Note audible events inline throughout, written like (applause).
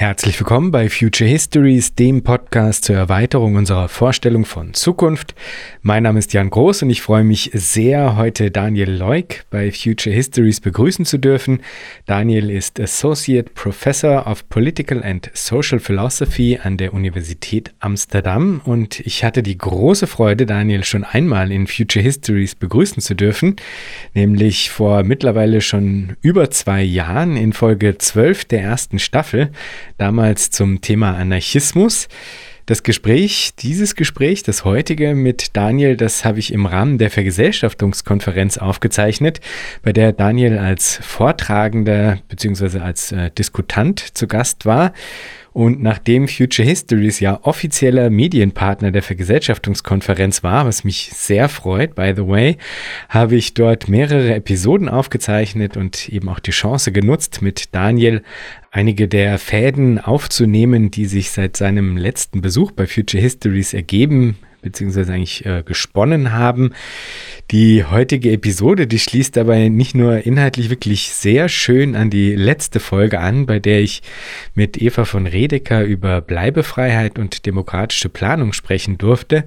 Herzlich willkommen bei Future Histories, dem Podcast zur Erweiterung unserer Vorstellung von Zukunft. Mein Name ist Jan Groß und ich freue mich sehr, heute Daniel Leuk bei Future Histories begrüßen zu dürfen. Daniel ist Associate Professor of Political and Social Philosophy an der Universität Amsterdam und ich hatte die große Freude, Daniel schon einmal in Future Histories begrüßen zu dürfen, nämlich vor mittlerweile schon über zwei Jahren in Folge 12 der ersten Staffel damals zum Thema Anarchismus. Das Gespräch, dieses Gespräch, das heutige mit Daniel, das habe ich im Rahmen der Vergesellschaftungskonferenz aufgezeichnet, bei der Daniel als Vortragender bzw. als äh, Diskutant zu Gast war. Und nachdem Future Histories ja offizieller Medienpartner der Vergesellschaftungskonferenz war, was mich sehr freut, by the way, habe ich dort mehrere Episoden aufgezeichnet und eben auch die Chance genutzt, mit Daniel einige der Fäden aufzunehmen, die sich seit seinem letzten Besuch bei Future Histories ergeben, beziehungsweise eigentlich äh, gesponnen haben. Die heutige Episode, die schließt dabei nicht nur inhaltlich wirklich sehr schön an die letzte Folge an, bei der ich mit Eva von Redeker über Bleibefreiheit und demokratische Planung sprechen durfte,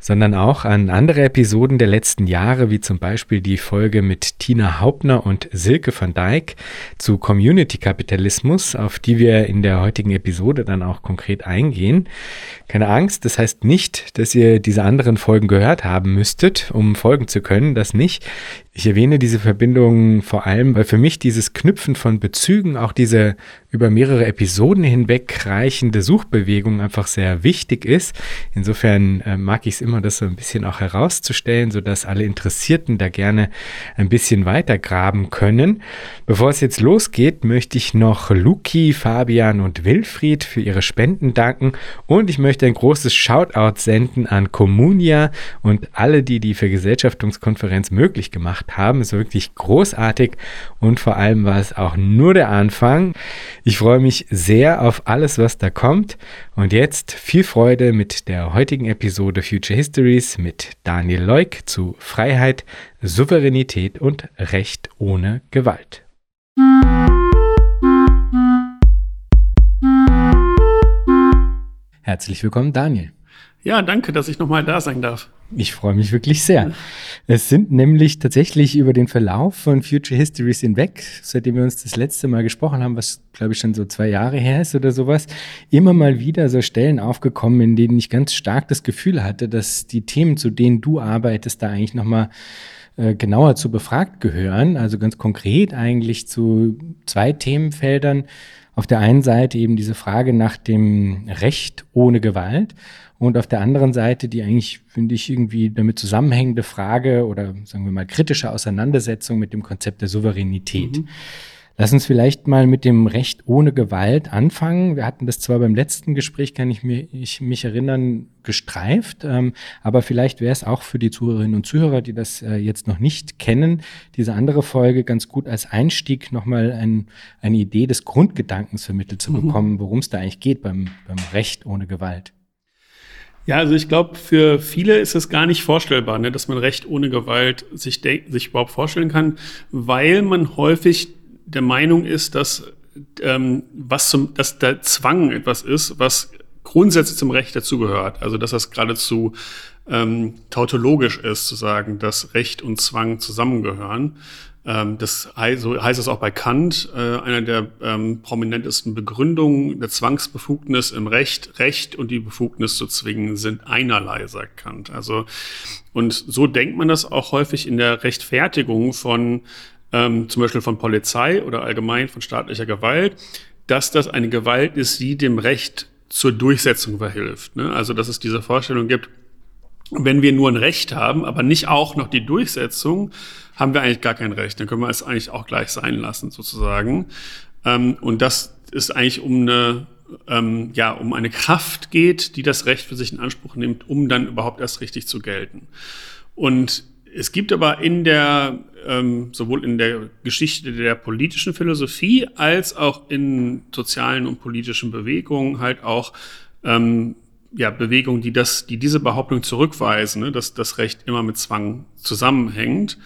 sondern auch an andere Episoden der letzten Jahre, wie zum Beispiel die Folge mit Tina Hauptner und Silke van Dijk zu Community-Kapitalismus, auf die wir in der heutigen Episode dann auch konkret eingehen. Keine Angst, das heißt nicht, dass ihr diese anderen Folgen gehört haben müsstet, um folgen zu können, das nicht. Ich erwähne diese Verbindung vor allem, weil für mich dieses Knüpfen von Bezügen, auch diese über mehrere Episoden hinweg reichende Suchbewegung einfach sehr wichtig ist. Insofern äh, mag ich es immer, das so ein bisschen auch herauszustellen, sodass alle Interessierten da gerne ein bisschen weiter graben können. Bevor es jetzt losgeht, möchte ich noch Luki, Fabian und Wilfried für ihre Spenden danken und ich möchte ein großes Shoutout senden an Communia und alle, die die Vergesellschaftungskonferenz möglich gemacht gemacht haben. War wirklich großartig und vor allem war es auch nur der Anfang. Ich freue mich sehr auf alles, was da kommt. Und jetzt viel Freude mit der heutigen Episode Future Histories mit Daniel Leuk zu Freiheit, Souveränität und Recht ohne Gewalt. Herzlich willkommen, Daniel. Ja, danke, dass ich nochmal da sein darf. Ich freue mich wirklich sehr. Es sind nämlich tatsächlich über den Verlauf von Future Histories hinweg, seitdem wir uns das letzte Mal gesprochen haben, was glaube ich schon so zwei Jahre her ist oder sowas, immer mal wieder so Stellen aufgekommen, in denen ich ganz stark das Gefühl hatte, dass die Themen, zu denen du arbeitest, da eigentlich nochmal äh, genauer zu befragt gehören. Also ganz konkret eigentlich zu zwei Themenfeldern. Auf der einen Seite eben diese Frage nach dem Recht ohne Gewalt und auf der anderen Seite die eigentlich, finde ich, irgendwie damit zusammenhängende Frage oder sagen wir mal kritische Auseinandersetzung mit dem Konzept der Souveränität. Mhm. Lass uns vielleicht mal mit dem Recht ohne Gewalt anfangen. Wir hatten das zwar beim letzten Gespräch, kann ich, mir, ich mich erinnern, gestreift, ähm, aber vielleicht wäre es auch für die Zuhörerinnen und Zuhörer, die das äh, jetzt noch nicht kennen, diese andere Folge ganz gut als Einstieg nochmal ein, eine Idee des Grundgedankens vermittelt zu mhm. bekommen, worum es da eigentlich geht beim, beim Recht ohne Gewalt. Ja, also ich glaube, für viele ist es gar nicht vorstellbar, ne, dass man Recht ohne Gewalt sich, sich überhaupt vorstellen kann, weil man häufig der Meinung ist, dass, ähm, was zum, dass der Zwang etwas ist, was grundsätzlich zum Recht dazugehört. Also dass das geradezu ähm, tautologisch ist, zu sagen, dass Recht und Zwang zusammengehören. Ähm, das heißt, so heißt es auch bei Kant, äh, einer der ähm, prominentesten Begründungen der Zwangsbefugnis im Recht. Recht und die Befugnis zu zwingen sind einerlei, sagt Kant. Also, und so denkt man das auch häufig in der Rechtfertigung von ähm, zum Beispiel von Polizei oder allgemein von staatlicher Gewalt, dass das eine Gewalt ist, die dem Recht zur Durchsetzung verhilft. Ne? Also, dass es diese Vorstellung gibt, wenn wir nur ein Recht haben, aber nicht auch noch die Durchsetzung, haben wir eigentlich gar kein Recht. Dann können wir es eigentlich auch gleich sein lassen, sozusagen. Ähm, und das ist eigentlich um eine, ähm, ja, um eine Kraft geht, die das Recht für sich in Anspruch nimmt, um dann überhaupt erst richtig zu gelten. Und es gibt aber in der, ähm, sowohl in der Geschichte der politischen Philosophie als auch in sozialen und politischen Bewegungen halt auch ähm, ja, Bewegungen, die das, die diese Behauptung zurückweisen, ne, dass das Recht immer mit Zwang zusammenhängt.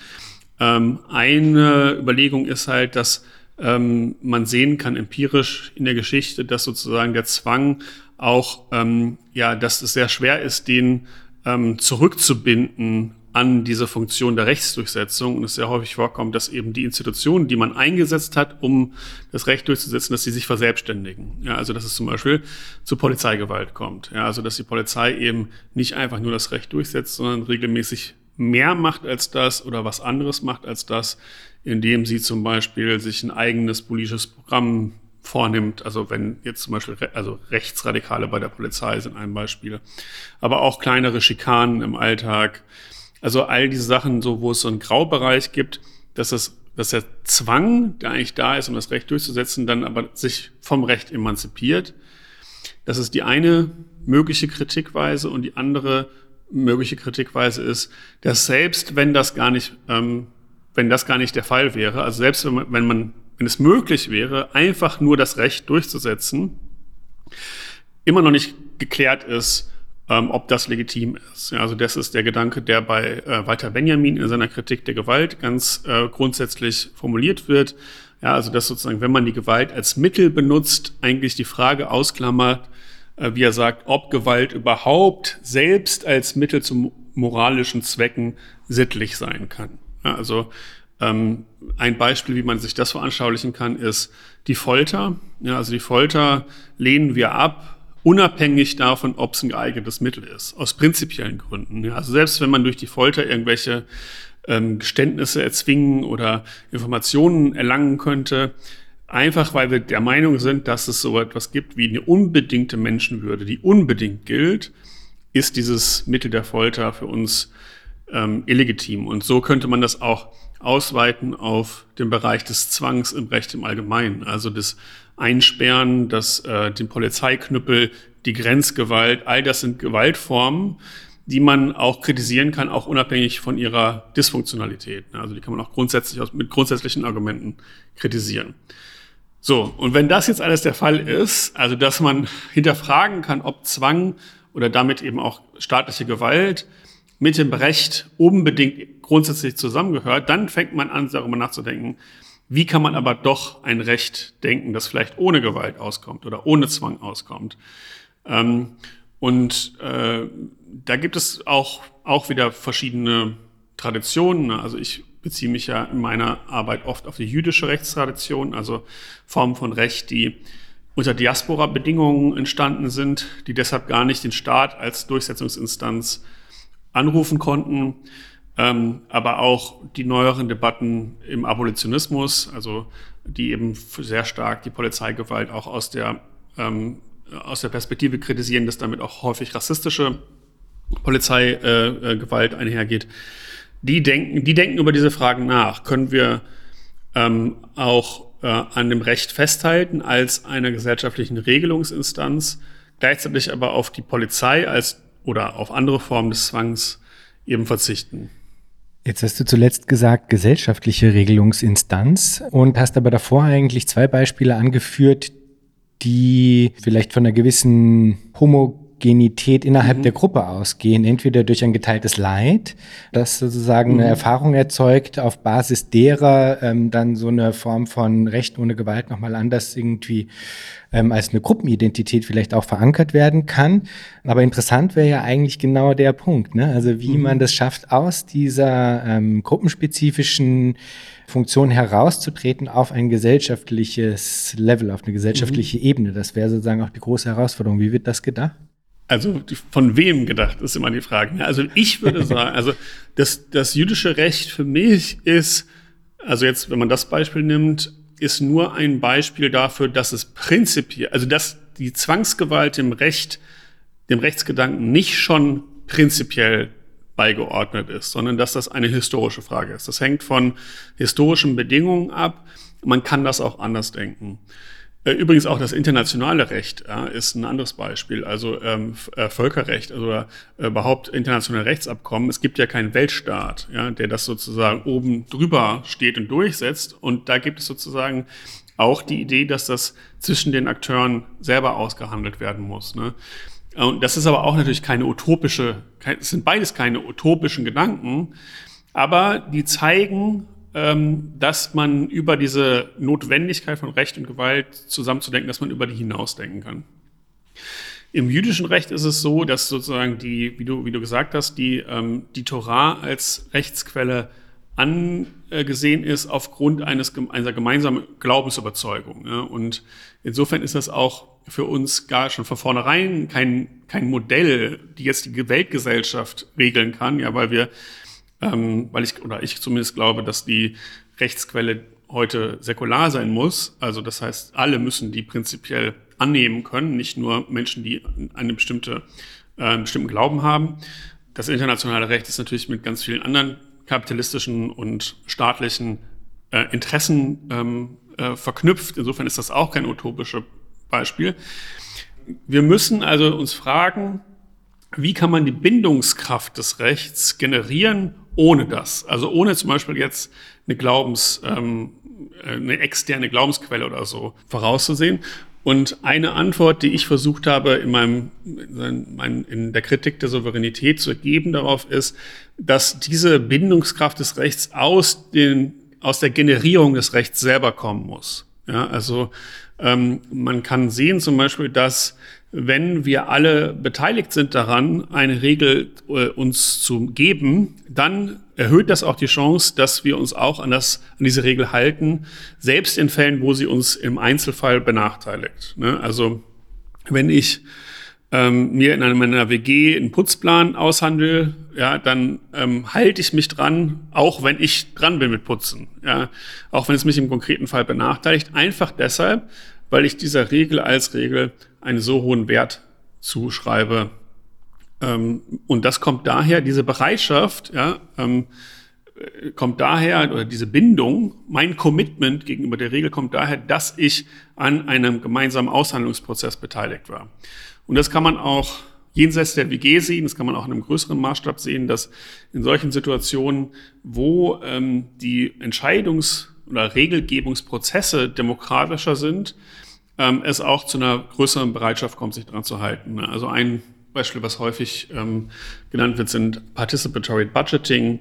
Ähm, eine Überlegung ist halt, dass ähm, man sehen kann empirisch in der Geschichte, dass sozusagen der Zwang auch, ähm, ja, dass es sehr schwer ist, den ähm, zurückzubinden an diese Funktion der Rechtsdurchsetzung und es sehr häufig vorkommt, dass eben die Institutionen, die man eingesetzt hat, um das Recht durchzusetzen, dass sie sich verselbstständigen. Ja, also dass es zum Beispiel zu Polizeigewalt kommt. Ja, also dass die Polizei eben nicht einfach nur das Recht durchsetzt, sondern regelmäßig mehr macht als das oder was anderes macht als das, indem sie zum Beispiel sich ein eigenes politisches Programm vornimmt. Also wenn jetzt zum Beispiel also Rechtsradikale bei der Polizei sind ein Beispiel, aber auch kleinere Schikanen im Alltag. Also all diese Sachen, so wo es so einen Graubereich gibt, dass es dass der Zwang, der eigentlich da ist, um das Recht durchzusetzen, dann aber sich vom Recht emanzipiert. Das ist die eine mögliche Kritikweise und die andere mögliche Kritikweise ist, dass selbst wenn das gar nicht, ähm, wenn das gar nicht der Fall wäre, also selbst wenn man, wenn man wenn es möglich wäre, einfach nur das Recht durchzusetzen, immer noch nicht geklärt ist, ähm, ob das legitim ist. Ja, also das ist der Gedanke, der bei äh, Walter Benjamin in seiner Kritik der Gewalt ganz äh, grundsätzlich formuliert wird. Ja, also dass sozusagen, wenn man die Gewalt als Mittel benutzt, eigentlich die Frage ausklammert, äh, wie er sagt, ob Gewalt überhaupt selbst als Mittel zu moralischen Zwecken sittlich sein kann. Ja, also ähm, ein Beispiel, wie man sich das veranschaulichen kann, ist die Folter. Ja, also die Folter lehnen wir ab, unabhängig davon, ob es ein geeignetes Mittel ist, aus prinzipiellen Gründen. Also selbst wenn man durch die Folter irgendwelche ähm, Geständnisse erzwingen oder Informationen erlangen könnte, einfach weil wir der Meinung sind, dass es so etwas gibt wie eine unbedingte Menschenwürde, die unbedingt gilt, ist dieses Mittel der Folter für uns ähm, illegitim. Und so könnte man das auch ausweiten auf den Bereich des Zwangs im Recht im Allgemeinen, also das Einsperren, das, äh, den Polizeiknüppel, die Grenzgewalt, all das sind Gewaltformen, die man auch kritisieren kann, auch unabhängig von ihrer Dysfunktionalität. Also die kann man auch grundsätzlich aus, mit grundsätzlichen Argumenten kritisieren. So, und wenn das jetzt alles der Fall ist, also dass man hinterfragen kann, ob Zwang oder damit eben auch staatliche Gewalt mit dem Recht unbedingt grundsätzlich zusammengehört, dann fängt man an, darüber nachzudenken, wie kann man aber doch ein Recht denken, das vielleicht ohne Gewalt auskommt oder ohne Zwang auskommt. Ähm, und äh, da gibt es auch, auch wieder verschiedene Traditionen. Also ich beziehe mich ja in meiner Arbeit oft auf die jüdische Rechtstradition, also Formen von Recht, die unter Diaspora-Bedingungen entstanden sind, die deshalb gar nicht den Staat als Durchsetzungsinstanz anrufen konnten, ähm, aber auch die neueren Debatten im Abolitionismus, also die eben sehr stark die Polizeigewalt auch aus der, ähm, aus der Perspektive kritisieren, dass damit auch häufig rassistische Polizeigewalt äh, äh, einhergeht. Die denken, die denken über diese Fragen nach. Können wir ähm, auch äh, an dem Recht festhalten als einer gesellschaftlichen Regelungsinstanz, gleichzeitig aber auf die Polizei als oder auf andere Formen des Zwangs eben verzichten. Jetzt hast du zuletzt gesagt, gesellschaftliche Regelungsinstanz und hast aber davor eigentlich zwei Beispiele angeführt, die vielleicht von einer gewissen Homo Homogenität innerhalb mhm. der Gruppe ausgehen, entweder durch ein geteiltes Leid, das sozusagen mhm. eine Erfahrung erzeugt, auf Basis derer ähm, dann so eine Form von Recht ohne Gewalt nochmal anders irgendwie ähm, als eine Gruppenidentität vielleicht auch verankert werden kann. Aber interessant wäre ja eigentlich genau der Punkt, ne? also wie mhm. man das schafft, aus dieser ähm, gruppenspezifischen Funktion herauszutreten auf ein gesellschaftliches Level, auf eine gesellschaftliche mhm. Ebene. Das wäre sozusagen auch die große Herausforderung. Wie wird das gedacht? Also von wem gedacht, ist immer die Frage. Also ich würde (laughs) sagen, also das, das jüdische Recht für mich ist, also jetzt, wenn man das Beispiel nimmt, ist nur ein Beispiel dafür, dass es prinzipiell, also dass die Zwangsgewalt dem Recht, dem Rechtsgedanken nicht schon prinzipiell beigeordnet ist, sondern dass das eine historische Frage ist. Das hängt von historischen Bedingungen ab. Man kann das auch anders denken. Äh, übrigens auch das internationale Recht ja, ist ein anderes Beispiel, also ähm, äh, Völkerrecht, also äh, überhaupt internationale Rechtsabkommen. Es gibt ja keinen Weltstaat, ja, der das sozusagen oben drüber steht und durchsetzt. Und da gibt es sozusagen auch die Idee, dass das zwischen den Akteuren selber ausgehandelt werden muss. Ne? Und das ist aber auch natürlich keine utopische, es sind beides keine utopischen Gedanken, aber die zeigen ähm, dass man über diese Notwendigkeit von Recht und Gewalt zusammenzudenken, dass man über die hinausdenken kann. Im jüdischen Recht ist es so, dass sozusagen die, wie du, wie du gesagt hast, die, ähm, die Torah als Rechtsquelle angesehen ist aufgrund eines, einer gemeinsamen Glaubensüberzeugung. Ja? Und insofern ist das auch für uns gar schon von vornherein kein, kein Modell, die jetzt die Weltgesellschaft regeln kann, ja, weil wir, ähm, weil ich, oder ich zumindest glaube, dass die Rechtsquelle heute säkular sein muss. Also das heißt, alle müssen die prinzipiell annehmen können, nicht nur Menschen, die eine bestimmte, äh, einen bestimmten Glauben haben. Das internationale Recht ist natürlich mit ganz vielen anderen kapitalistischen und staatlichen äh, Interessen ähm, äh, verknüpft. Insofern ist das auch kein utopisches Beispiel. Wir müssen also uns fragen, wie kann man die Bindungskraft des Rechts generieren ohne das? Also ohne zum Beispiel jetzt eine Glaubens, ähm, äh, eine externe Glaubensquelle oder so vorauszusehen. Und eine Antwort, die ich versucht habe, in, meinem, in der Kritik der Souveränität zu geben darauf, ist, dass diese Bindungskraft des Rechts aus, den, aus der Generierung des Rechts selber kommen muss. Ja, also ähm, man kann sehen zum Beispiel, dass wenn wir alle beteiligt sind daran, eine Regel äh, uns zu geben, dann erhöht das auch die Chance, dass wir uns auch an, das, an diese Regel halten, selbst in Fällen, wo sie uns im Einzelfall benachteiligt. Ne? Also wenn ich ähm, mir in meiner WG einen Putzplan aushandel, ja, dann ähm, halte ich mich dran, auch wenn ich dran bin mit Putzen, ja, auch wenn es mich im konkreten Fall benachteiligt, einfach deshalb, weil ich dieser Regel als Regel einen so hohen Wert zuschreibe. Ähm, und das kommt daher, diese Bereitschaft, ja, ähm, äh, kommt daher, oder diese Bindung, mein Commitment gegenüber der Regel kommt daher, dass ich an einem gemeinsamen Aushandlungsprozess beteiligt war. Und das kann man auch jenseits der WG sehen, das kann man auch in einem größeren Maßstab sehen, dass in solchen Situationen, wo ähm, die Entscheidungs- oder Regelgebungsprozesse demokratischer sind, ähm, es auch zu einer größeren Bereitschaft kommt, sich daran zu halten. Ne? Also ein Beispiel, was häufig ähm, genannt wird, sind Participatory Budgeting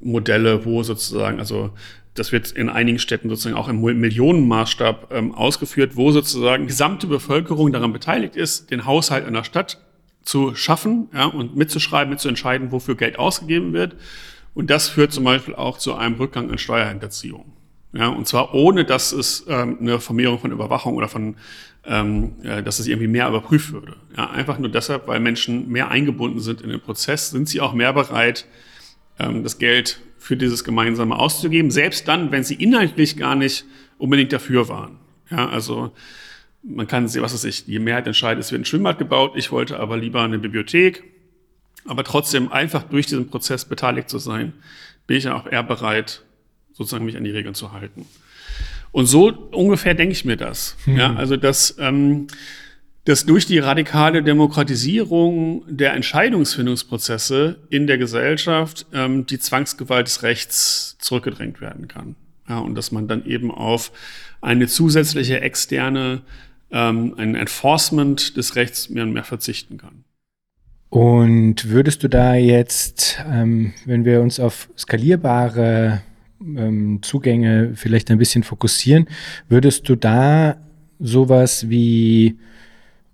Modelle, wo sozusagen, also das wird in einigen Städten sozusagen auch im Millionenmaßstab ähm, ausgeführt, wo sozusagen gesamte Bevölkerung daran beteiligt ist, den Haushalt einer Stadt zu schaffen ja, und mitzuschreiben, mitzuentscheiden, wofür Geld ausgegeben wird. Und das führt zum Beispiel auch zu einem Rückgang an Steuerhinterziehung. Ja, und zwar ohne, dass es ähm, eine Vermehrung von Überwachung oder von, ähm, äh, dass es irgendwie mehr überprüft würde. Ja, einfach nur deshalb, weil Menschen mehr eingebunden sind in den Prozess, sind sie auch mehr bereit, ähm, das Geld für dieses Gemeinsame auszugeben, selbst dann, wenn sie inhaltlich gar nicht unbedingt dafür waren. Ja, also man kann sehen, was weiß ich, die Mehrheit entscheidet, es wird ein Schwimmbad gebaut, ich wollte aber lieber eine Bibliothek. Aber trotzdem einfach durch diesen Prozess beteiligt zu sein, bin ich auch eher bereit, sozusagen mich an die Regeln zu halten. Und so ungefähr denke ich mir das. Mhm. Ja, also dass, ähm, dass durch die radikale Demokratisierung der Entscheidungsfindungsprozesse in der Gesellschaft ähm, die Zwangsgewalt des Rechts zurückgedrängt werden kann. Ja, und dass man dann eben auf eine zusätzliche externe, ähm, ein Enforcement des Rechts mehr und mehr verzichten kann. Und würdest du da jetzt, ähm, wenn wir uns auf skalierbare ähm, Zugänge vielleicht ein bisschen fokussieren. Würdest du da sowas wie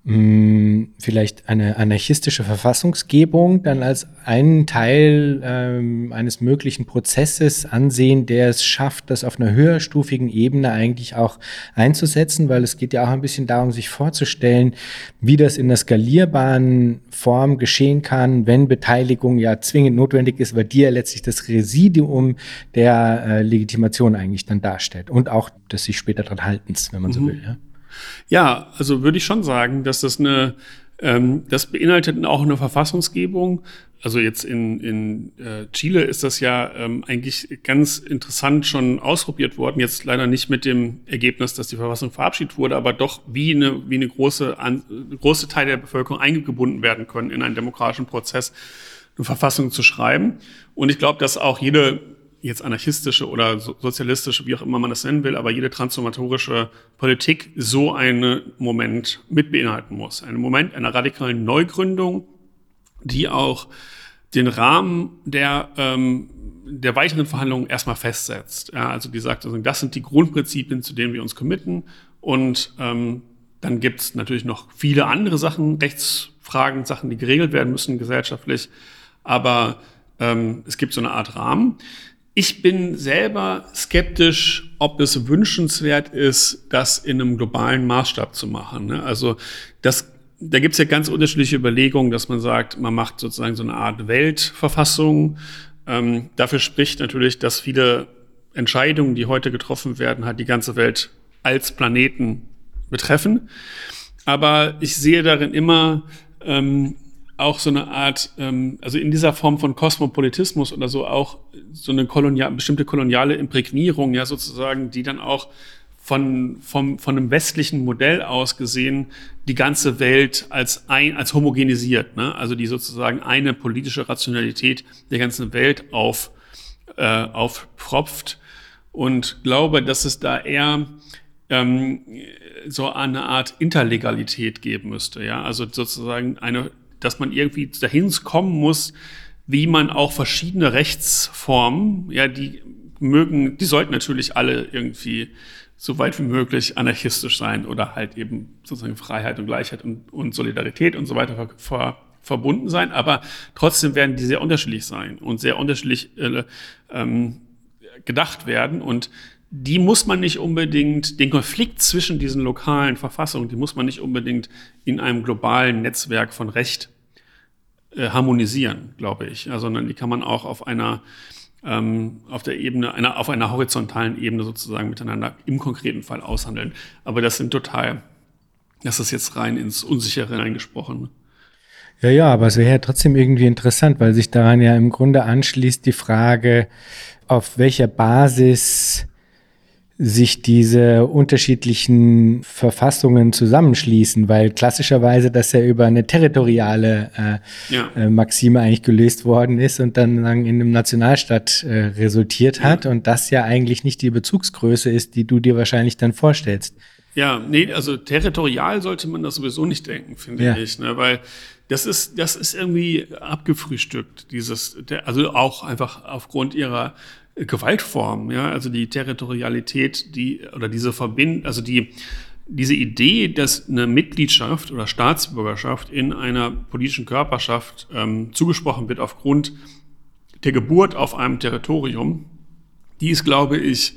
hm, vielleicht eine anarchistische Verfassungsgebung dann als einen Teil ähm, eines möglichen Prozesses ansehen, der es schafft, das auf einer höherstufigen Ebene eigentlich auch einzusetzen, weil es geht ja auch ein bisschen darum, sich vorzustellen, wie das in einer skalierbaren Form geschehen kann, wenn Beteiligung ja zwingend notwendig ist, weil die ja letztlich das Residium der äh, Legitimation eigentlich dann darstellt und auch des sich später dran haltens, wenn man mhm. so will. Ja? Ja, also würde ich schon sagen, dass das eine, ähm, das beinhaltet auch eine Verfassungsgebung. Also jetzt in, in äh, Chile ist das ja ähm, eigentlich ganz interessant schon ausprobiert worden. Jetzt leider nicht mit dem Ergebnis, dass die Verfassung verabschiedet wurde, aber doch wie eine, wie eine große, an, große Teil der Bevölkerung eingebunden werden können in einen demokratischen Prozess, eine Verfassung zu schreiben. Und ich glaube, dass auch jede jetzt anarchistische oder sozialistische, wie auch immer man das nennen will, aber jede transformatorische Politik so einen Moment mit beinhalten muss. Einen Moment einer radikalen Neugründung, die auch den Rahmen der, ähm, der weiteren Verhandlungen erstmal festsetzt. Ja, also die sagt, also das sind die Grundprinzipien, zu denen wir uns committen. Und ähm, dann gibt es natürlich noch viele andere Sachen, Rechtsfragen, Sachen, die geregelt werden müssen gesellschaftlich. Aber ähm, es gibt so eine Art Rahmen. Ich bin selber skeptisch, ob es wünschenswert ist, das in einem globalen Maßstab zu machen. Ne? Also das, da gibt es ja ganz unterschiedliche Überlegungen, dass man sagt, man macht sozusagen so eine Art Weltverfassung. Ähm, dafür spricht natürlich, dass viele Entscheidungen, die heute getroffen werden, halt die ganze Welt als Planeten betreffen. Aber ich sehe darin immer ähm, auch so eine Art, ähm, also in dieser Form von Kosmopolitismus oder so auch so eine kolonial, bestimmte koloniale Imprägnierung, ja sozusagen, die dann auch von, vom, von einem westlichen Modell aus gesehen die ganze Welt als ein, als homogenisiert, ne? also die sozusagen eine politische Rationalität der ganzen Welt auf, äh, aufpropft und glaube, dass es da eher ähm, so eine Art Interlegalität geben müsste, ja, also sozusagen eine dass man irgendwie dahin kommen muss, wie man auch verschiedene Rechtsformen, ja, die mögen, die sollten natürlich alle irgendwie so weit wie möglich anarchistisch sein oder halt eben sozusagen Freiheit und Gleichheit und, und Solidarität und so weiter ver, ver, verbunden sein, aber trotzdem werden die sehr unterschiedlich sein und sehr unterschiedlich äh, ähm, gedacht werden. Und die muss man nicht unbedingt, den Konflikt zwischen diesen lokalen Verfassungen, die muss man nicht unbedingt in einem globalen Netzwerk von Recht äh, harmonisieren, glaube ich, ja, sondern die kann man auch auf einer ähm, auf der Ebene, einer, auf einer horizontalen Ebene sozusagen miteinander im konkreten Fall aushandeln. Aber das sind total, das ist jetzt rein ins Unsichere reingesprochen. Ja, ja, aber es wäre ja trotzdem irgendwie interessant, weil sich daran ja im Grunde anschließt die Frage, auf welcher Basis sich diese unterschiedlichen Verfassungen zusammenschließen, weil klassischerweise das ja über eine territoriale äh, ja. äh, Maxime eigentlich gelöst worden ist und dann in einem Nationalstaat äh, resultiert hat ja. und das ja eigentlich nicht die Bezugsgröße ist, die du dir wahrscheinlich dann vorstellst. Ja, nee, also territorial sollte man das sowieso nicht denken, finde ja. ich, ne? weil das ist, das ist irgendwie abgefrühstückt, dieses, also auch einfach aufgrund ihrer Gewaltform, ja, also die Territorialität, die oder diese Verbind, also die diese Idee, dass eine Mitgliedschaft oder Staatsbürgerschaft in einer politischen Körperschaft ähm, zugesprochen wird aufgrund der Geburt auf einem Territorium, die ist, glaube ich,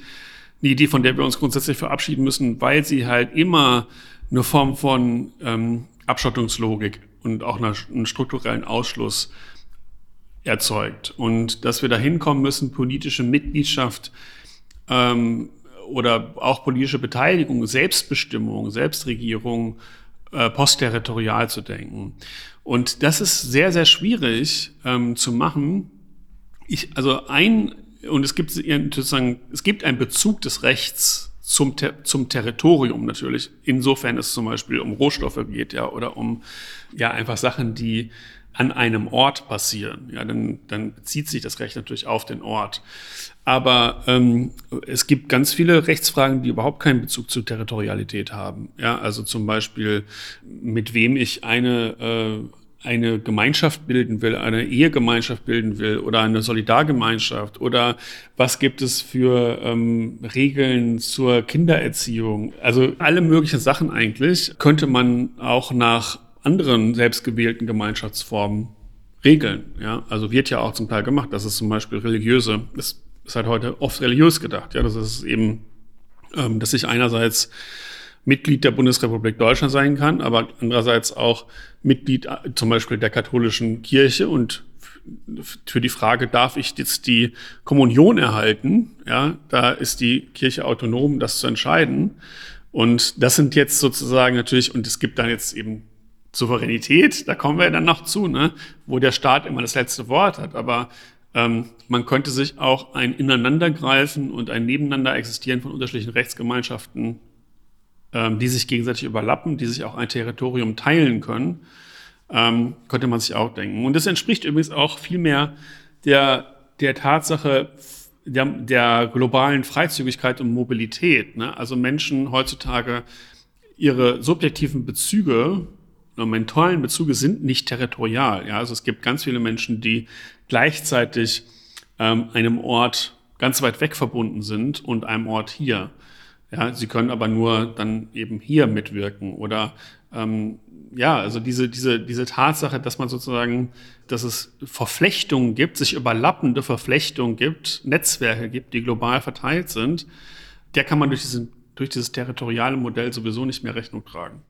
eine Idee, von der wir uns grundsätzlich verabschieden müssen, weil sie halt immer eine Form von ähm, Abschottungslogik und auch einen strukturellen Ausschluss erzeugt. Und dass wir dahin kommen müssen, politische Mitgliedschaft ähm, oder auch politische Beteiligung, Selbstbestimmung, Selbstregierung äh, postterritorial zu denken. Und das ist sehr, sehr schwierig ähm, zu machen. Ich, also ein, und es gibt sozusagen, es gibt einen Bezug des Rechts zum, zum Territorium natürlich. Insofern es zum Beispiel um Rohstoffe geht, ja, oder um ja einfach Sachen, die an einem Ort passieren, ja, dann, dann bezieht sich das Recht natürlich auf den Ort. Aber ähm, es gibt ganz viele Rechtsfragen, die überhaupt keinen Bezug zur Territorialität haben. Ja, also zum Beispiel, mit wem ich eine, äh, eine Gemeinschaft bilden will, eine Ehegemeinschaft bilden will oder eine Solidargemeinschaft oder was gibt es für ähm, Regeln zur Kindererziehung. Also alle möglichen Sachen eigentlich könnte man auch nach anderen selbstgewählten Gemeinschaftsformen regeln. Ja, also wird ja auch zum Teil gemacht. Das ist zum Beispiel religiöse. Das ist halt heute oft religiös gedacht. Ja, das ist eben, ähm, dass ich einerseits Mitglied der Bundesrepublik Deutschland sein kann, aber andererseits auch Mitglied äh, zum Beispiel der katholischen Kirche und für die Frage, darf ich jetzt die Kommunion erhalten? Ja, da ist die Kirche autonom, das zu entscheiden. Und das sind jetzt sozusagen natürlich, und es gibt dann jetzt eben Souveränität, da kommen wir dann noch zu, ne? wo der Staat immer das letzte Wort hat. Aber ähm, man könnte sich auch ein Ineinandergreifen und ein Nebeneinander existieren von unterschiedlichen Rechtsgemeinschaften, ähm, die sich gegenseitig überlappen, die sich auch ein Territorium teilen können, ähm, könnte man sich auch denken. Und das entspricht übrigens auch vielmehr der, der Tatsache der, der globalen Freizügigkeit und Mobilität. Ne? Also Menschen heutzutage ihre subjektiven Bezüge mentalen Bezüge sind nicht territorial. Ja? Also es gibt ganz viele Menschen, die gleichzeitig ähm, einem Ort ganz weit weg verbunden sind und einem Ort hier. Ja, sie können aber nur dann eben hier mitwirken oder ähm, ja, also diese, diese, diese Tatsache, dass man sozusagen, dass es Verflechtungen gibt, sich überlappende Verflechtungen gibt, Netzwerke gibt, die global verteilt sind, der kann man durch, diesen, durch dieses territoriale Modell sowieso nicht mehr Rechnung tragen.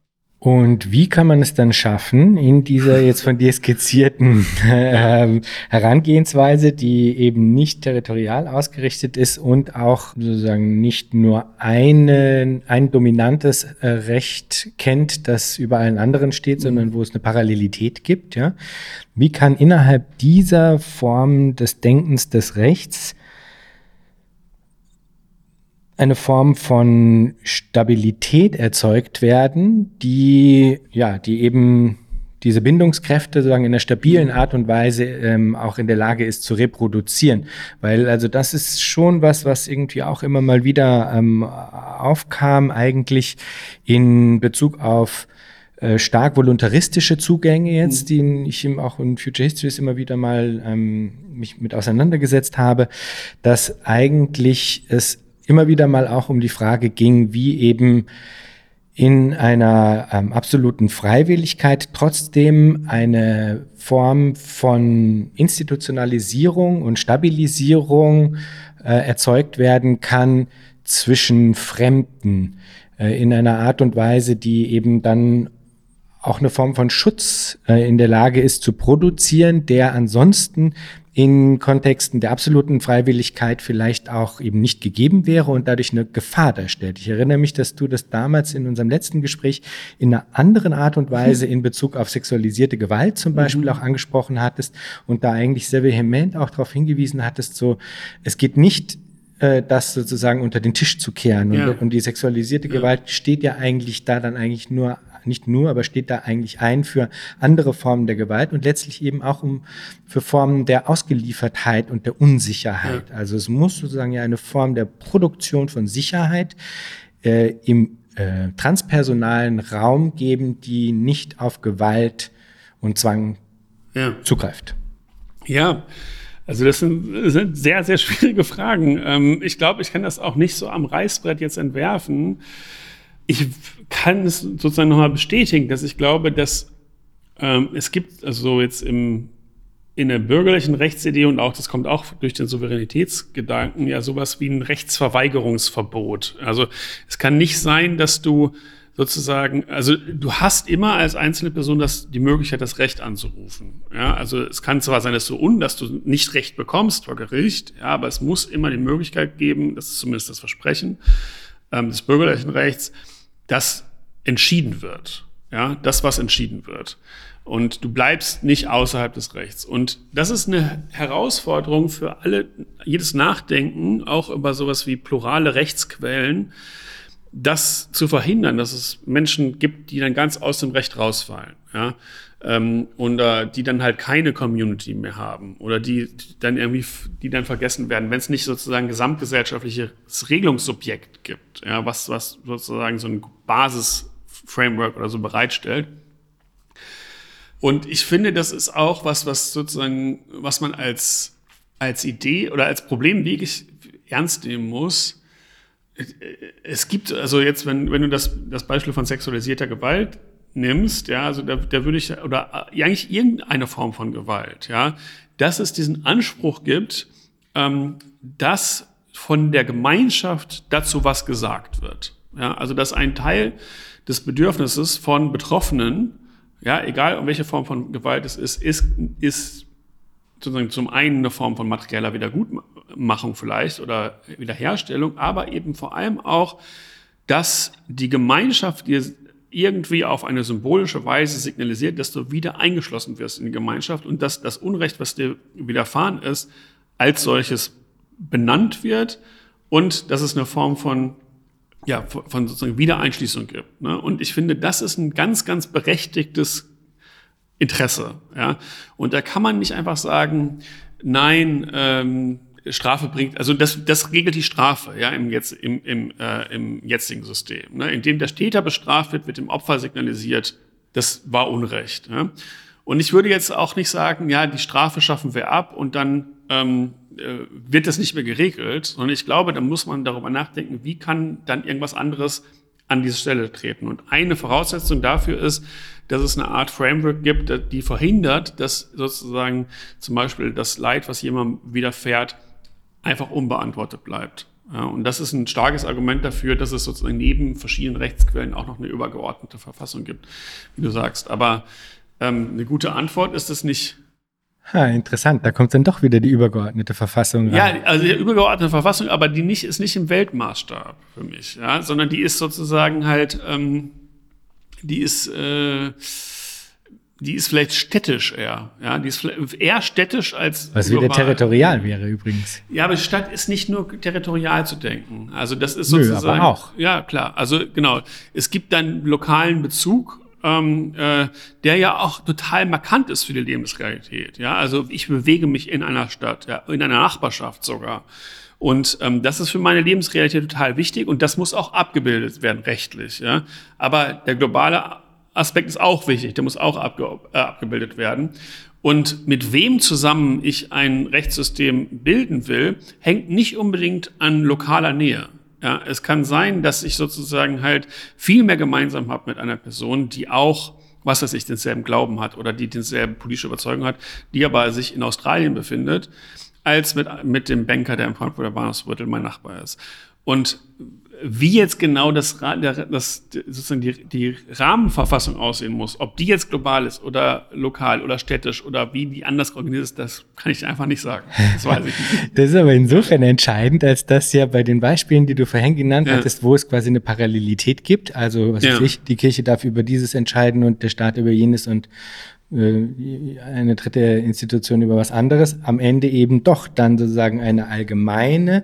Und wie kann man es dann schaffen, in dieser jetzt von dir skizzierten (laughs) äh, Herangehensweise, die eben nicht territorial ausgerichtet ist und auch sozusagen nicht nur einen, ein dominantes äh, Recht kennt, das über allen anderen steht, sondern wo es eine Parallelität gibt, ja? Wie kann innerhalb dieser Form des Denkens des Rechts eine Form von Stabilität erzeugt werden, die, ja, die eben diese Bindungskräfte sozusagen in einer stabilen Art und Weise ähm, auch in der Lage ist zu reproduzieren. Weil also das ist schon was, was irgendwie auch immer mal wieder ähm, aufkam, eigentlich in Bezug auf äh, stark voluntaristische Zugänge jetzt, mhm. die ich eben auch in Future Histories immer wieder mal ähm, mich mit auseinandergesetzt habe, dass eigentlich es immer wieder mal auch um die Frage ging, wie eben in einer ähm, absoluten Freiwilligkeit trotzdem eine Form von Institutionalisierung und Stabilisierung äh, erzeugt werden kann zwischen Fremden äh, in einer Art und Weise, die eben dann auch eine Form von Schutz äh, in der Lage ist zu produzieren, der ansonsten in Kontexten der absoluten Freiwilligkeit vielleicht auch eben nicht gegeben wäre und dadurch eine Gefahr darstellt. Ich erinnere mich, dass du das damals in unserem letzten Gespräch in einer anderen Art und Weise in Bezug auf sexualisierte Gewalt zum Beispiel mhm. auch angesprochen hattest und da eigentlich sehr vehement auch darauf hingewiesen hattest, so, es geht nicht äh, das sozusagen unter den Tisch zu kehren. Ja. Und, und, die sexualisierte. Gewalt steht ja eigentlich da dann eigentlich nur nicht nur, aber steht da eigentlich ein für andere Formen der Gewalt und letztlich eben auch um für Formen der Ausgeliefertheit und der Unsicherheit. Ja. Also es muss sozusagen ja eine Form der Produktion von Sicherheit äh, im äh, transpersonalen Raum geben, die nicht auf Gewalt und Zwang ja. zugreift. Ja, also das sind, sind, sehr, sehr schwierige Fragen. Ähm, ich glaube, ich kann das auch nicht so am Reißbrett jetzt entwerfen ich kann es sozusagen nochmal bestätigen, dass ich glaube, dass ähm, es gibt, also jetzt im, in der bürgerlichen Rechtsidee und auch, das kommt auch durch den Souveränitätsgedanken, ja sowas wie ein Rechtsverweigerungsverbot. Also es kann nicht sein, dass du sozusagen, also du hast immer als einzelne Person das, die Möglichkeit, das Recht anzurufen. Ja, also es kann zwar sein, dass du un, dass du nicht Recht bekommst vor Gericht, ja, aber es muss immer die Möglichkeit geben, das ist zumindest das Versprechen ähm, des bürgerlichen Rechts, das entschieden wird. Ja, das, was entschieden wird. Und du bleibst nicht außerhalb des Rechts. Und das ist eine Herausforderung für alle, jedes Nachdenken, auch über sowas wie plurale Rechtsquellen, das zu verhindern, dass es Menschen gibt, die dann ganz aus dem Recht rausfallen. Ja? Ähm, und äh, die dann halt keine Community mehr haben oder die, die dann irgendwie, die dann vergessen werden, wenn es nicht sozusagen gesamtgesellschaftliches Regelungssubjekt gibt, ja, was, was sozusagen so ein Basisframework oder so bereitstellt. Und ich finde, das ist auch was, was sozusagen, was man als, als Idee oder als Problem wirklich ernst nehmen muss. Es gibt, also jetzt, wenn, wenn du das, das Beispiel von sexualisierter Gewalt nimmst, ja, also da, da würde ich, oder äh, eigentlich irgendeine Form von Gewalt, ja, dass es diesen Anspruch gibt, ähm, dass von der Gemeinschaft dazu was gesagt wird. Ja, also dass ein Teil des Bedürfnisses von Betroffenen, ja, egal um welche Form von Gewalt es ist, ist, ist sozusagen zum einen eine Form von materieller Wiedergutmachung vielleicht oder Wiederherstellung, aber eben vor allem auch, dass die Gemeinschaft dir irgendwie auf eine symbolische Weise signalisiert, dass du wieder eingeschlossen wirst in die Gemeinschaft und dass das Unrecht, was dir widerfahren ist, als solches benannt wird und dass es eine Form von ja, von sozusagen Wiedereinschließung gibt. Ne? Und ich finde, das ist ein ganz, ganz berechtigtes Interesse. Ja? Und da kann man nicht einfach sagen, nein, ähm, Strafe bringt, also das, das regelt die Strafe, ja, im, jetzt, im, im, äh, im jetzigen System. Ne? Indem der Täter bestraft wird, wird dem Opfer signalisiert, Das war Unrecht. Ja? Und ich würde jetzt auch nicht sagen, ja, die Strafe schaffen wir ab und dann ähm, äh, wird das nicht mehr geregelt, sondern ich glaube, da muss man darüber nachdenken, wie kann dann irgendwas anderes an diese Stelle treten. Und eine Voraussetzung dafür ist, dass es eine Art Framework gibt, die verhindert, dass sozusagen zum Beispiel das Leid, was jemandem widerfährt, einfach unbeantwortet bleibt. Und das ist ein starkes Argument dafür, dass es sozusagen neben verschiedenen Rechtsquellen auch noch eine übergeordnete Verfassung gibt, wie du sagst. Aber ähm, eine gute Antwort ist es nicht. Ha, interessant. Da kommt dann doch wieder die übergeordnete Verfassung. Ja, also die übergeordnete Verfassung, aber die nicht, ist nicht im Weltmaßstab für mich, ja, sondern die ist sozusagen halt, ähm, die ist, äh, die ist vielleicht städtisch eher. Ja, die ist eher städtisch als. Was wieder territorial wäre übrigens. Ja, aber Stadt ist nicht nur territorial zu denken. Also das ist sozusagen. Nö, aber auch. Ja, klar. Also genau. Es gibt dann lokalen Bezug. Ähm, äh, der ja auch total markant ist für die Lebensrealität. Ja, also ich bewege mich in einer Stadt, ja, in einer Nachbarschaft sogar. Und ähm, das ist für meine Lebensrealität total wichtig und das muss auch abgebildet werden rechtlich. Ja? Aber der globale Aspekt ist auch wichtig, der muss auch abge äh, abgebildet werden. Und mit wem zusammen ich ein Rechtssystem bilden will, hängt nicht unbedingt an lokaler Nähe. Ja, es kann sein, dass ich sozusagen halt viel mehr gemeinsam habe mit einer Person, die auch, was weiß ich, denselben Glauben hat oder die denselben politische Überzeugung hat, die aber sich in Australien befindet, als mit, mit dem Banker, der im Frankfurter Bahnhofsviertel mein Nachbar ist. Und wie jetzt genau das, das sozusagen die, die Rahmenverfassung aussehen muss, ob die jetzt global ist oder lokal oder städtisch oder wie die anders organisiert ist, das kann ich einfach nicht sagen. Das weiß ich nicht. (laughs) das ist aber insofern entscheidend, als dass ja bei den Beispielen, die du vorhin genannt ja. hattest, wo es quasi eine Parallelität gibt, also was ja. weiß ich, die Kirche darf über dieses entscheiden und der Staat über jenes und äh, eine dritte Institution über was anderes, am Ende eben doch dann sozusagen eine allgemeine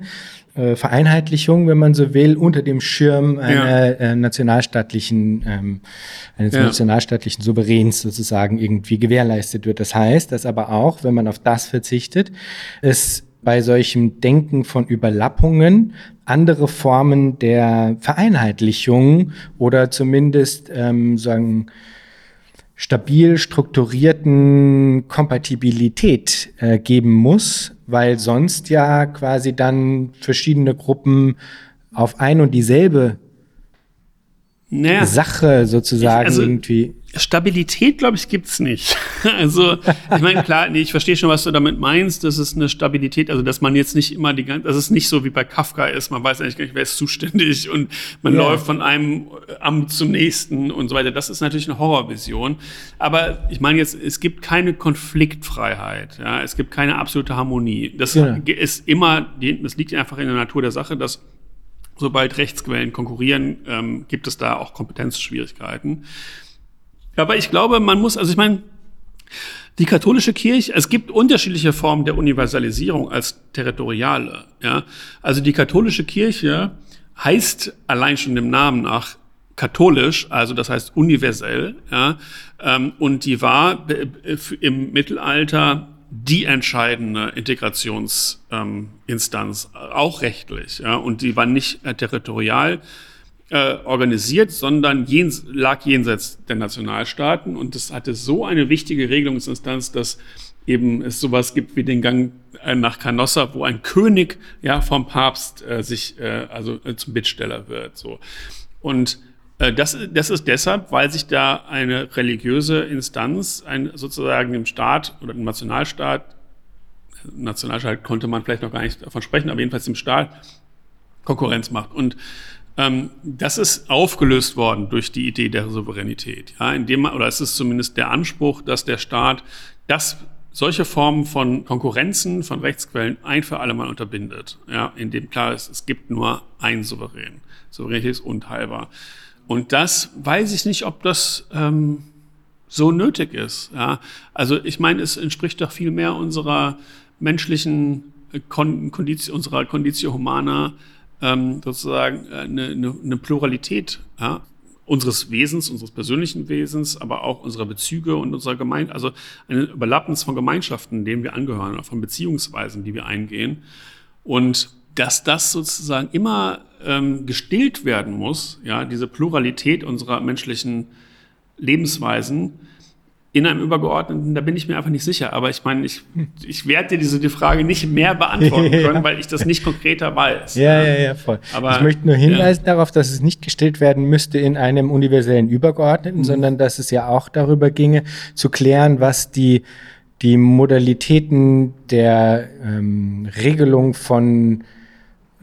äh, Vereinheitlichung, wenn man so will, unter dem Schirm einer ja. äh, nationalstaatlichen, ähm, eines ja. nationalstaatlichen Souveräns sozusagen irgendwie gewährleistet wird. Das heißt, dass aber auch, wenn man auf das verzichtet, es bei solchem Denken von Überlappungen andere Formen der Vereinheitlichung oder zumindest ähm, sagen stabil strukturierten Kompatibilität äh, geben muss, weil sonst ja quasi dann verschiedene Gruppen auf ein und dieselbe naja, Sache sozusagen also, irgendwie. Stabilität, glaube ich, gibt's nicht. (laughs) also, ich meine, klar, nee, ich verstehe schon, was du damit meinst. Das ist eine Stabilität, also dass man jetzt nicht immer die ganze, dass es nicht so wie bei Kafka ist, man weiß eigentlich gar nicht, wer ist zuständig und man ja. läuft von einem Amt zum nächsten und so weiter. Das ist natürlich eine Horrorvision. Aber ich meine jetzt, es gibt keine Konfliktfreiheit, ja, es gibt keine absolute Harmonie. Das ja. ist immer, das liegt einfach in der Natur der Sache, dass sobald Rechtsquellen konkurrieren, ähm, gibt es da auch Kompetenzschwierigkeiten. Aber ich glaube, man muss, also ich meine, die katholische Kirche, es gibt unterschiedliche Formen der Universalisierung als territoriale. Ja? Also die katholische Kirche heißt allein schon dem Namen nach katholisch, also das heißt universell. Ja? Ähm, und die war im Mittelalter die entscheidende Integrationsinstanz, ähm, auch rechtlich. Ja? Und die war nicht äh, territorial äh, organisiert, sondern jens, lag jenseits der Nationalstaaten. Und das hatte so eine wichtige Regelungsinstanz, dass eben es sowas gibt wie den Gang äh, nach Canossa, wo ein König ja vom Papst äh, sich äh, also äh, zum Bittsteller wird. So und äh, das, das ist deshalb, weil sich da eine religiöse Instanz, ein, sozusagen im Staat oder im Nationalstaat, Nationalstaat konnte man vielleicht noch gar nicht davon sprechen, aber jedenfalls im Staat Konkurrenz macht. Und ähm, das ist aufgelöst worden durch die Idee der Souveränität. Ja, indem man, oder es ist zumindest der Anspruch, dass der Staat das solche Formen von Konkurrenzen, von Rechtsquellen ein für alle Mal unterbindet. Ja, in dem klar ist, es gibt nur ein Souverän. Souveränität ist unteilbar. Und das weiß ich nicht, ob das ähm, so nötig ist. Ja? Also ich meine, es entspricht doch viel mehr unserer menschlichen Kon Conditio, unserer Conditio Humana, ähm, sozusagen äh, eine, eine, eine Pluralität ja? unseres Wesens, unseres persönlichen Wesens, aber auch unserer Bezüge und unserer Gemeinde, also eine Überlappens von Gemeinschaften, denen wir angehören, oder von Beziehungsweisen, die wir eingehen. Und dass das sozusagen immer ähm, gestillt werden muss, ja, diese Pluralität unserer menschlichen Lebensweisen in einem Übergeordneten, da bin ich mir einfach nicht sicher. Aber ich meine, ich, ich werde dir diese die Frage nicht mehr beantworten (laughs) können, ja. weil ich das nicht konkreter weiß. Ja, ja, ja, voll. Aber, ich möchte nur hinweisen ja. darauf, dass es nicht gestellt werden müsste in einem universellen Übergeordneten, mhm. sondern dass es ja auch darüber ginge, zu klären, was die, die Modalitäten der ähm, Regelung von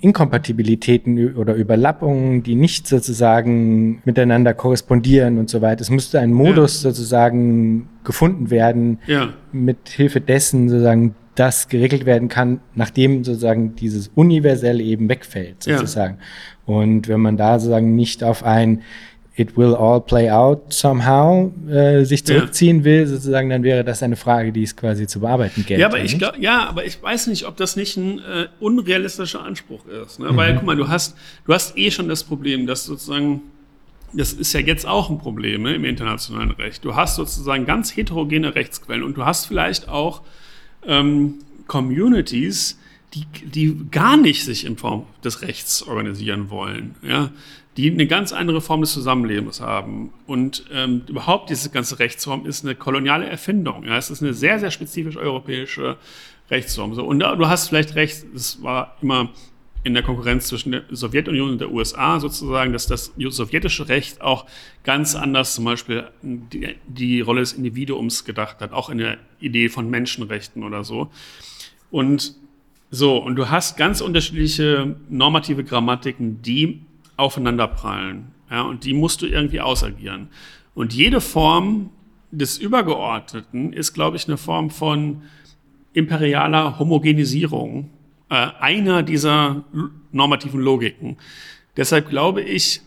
Inkompatibilitäten oder Überlappungen, die nicht sozusagen miteinander korrespondieren und so weiter. Es müsste ein Modus ja. sozusagen gefunden werden, ja. mit Hilfe dessen sozusagen das geregelt werden kann, nachdem sozusagen dieses Universelle eben wegfällt, sozusagen. Ja. Und wenn man da sozusagen nicht auf ein it will all play out somehow äh, sich zurückziehen ja. will, sozusagen, dann wäre das eine Frage, die es quasi zu bearbeiten gäbe. Ja, aber ich glaub, ja, aber ich weiß nicht, ob das nicht ein äh, unrealistischer Anspruch ist. Ne? Mhm. Weil, guck mal, du hast, du hast eh schon das Problem, dass sozusagen, das ist ja jetzt auch ein Problem ne, im internationalen Recht. Du hast sozusagen ganz heterogene Rechtsquellen und du hast vielleicht auch ähm, Communities, die, die gar nicht sich in Form des Rechts organisieren wollen. Ja? Die eine ganz andere Form des Zusammenlebens haben. Und ähm, überhaupt diese ganze Rechtsform ist eine koloniale Erfindung. Ja? Es ist eine sehr, sehr spezifisch europäische Rechtsform. So, und da, du hast vielleicht recht, es war immer in der Konkurrenz zwischen der Sowjetunion und der USA sozusagen, dass das sowjetische Recht auch ganz anders zum Beispiel die, die Rolle des Individuums gedacht hat, auch in der Idee von Menschenrechten oder so. Und so, und du hast ganz unterschiedliche normative Grammatiken, die aufeinanderprallen. Ja, und die musst du irgendwie ausagieren. Und jede Form des Übergeordneten ist, glaube ich, eine Form von imperialer Homogenisierung äh, einer dieser normativen Logiken. Deshalb glaube ich,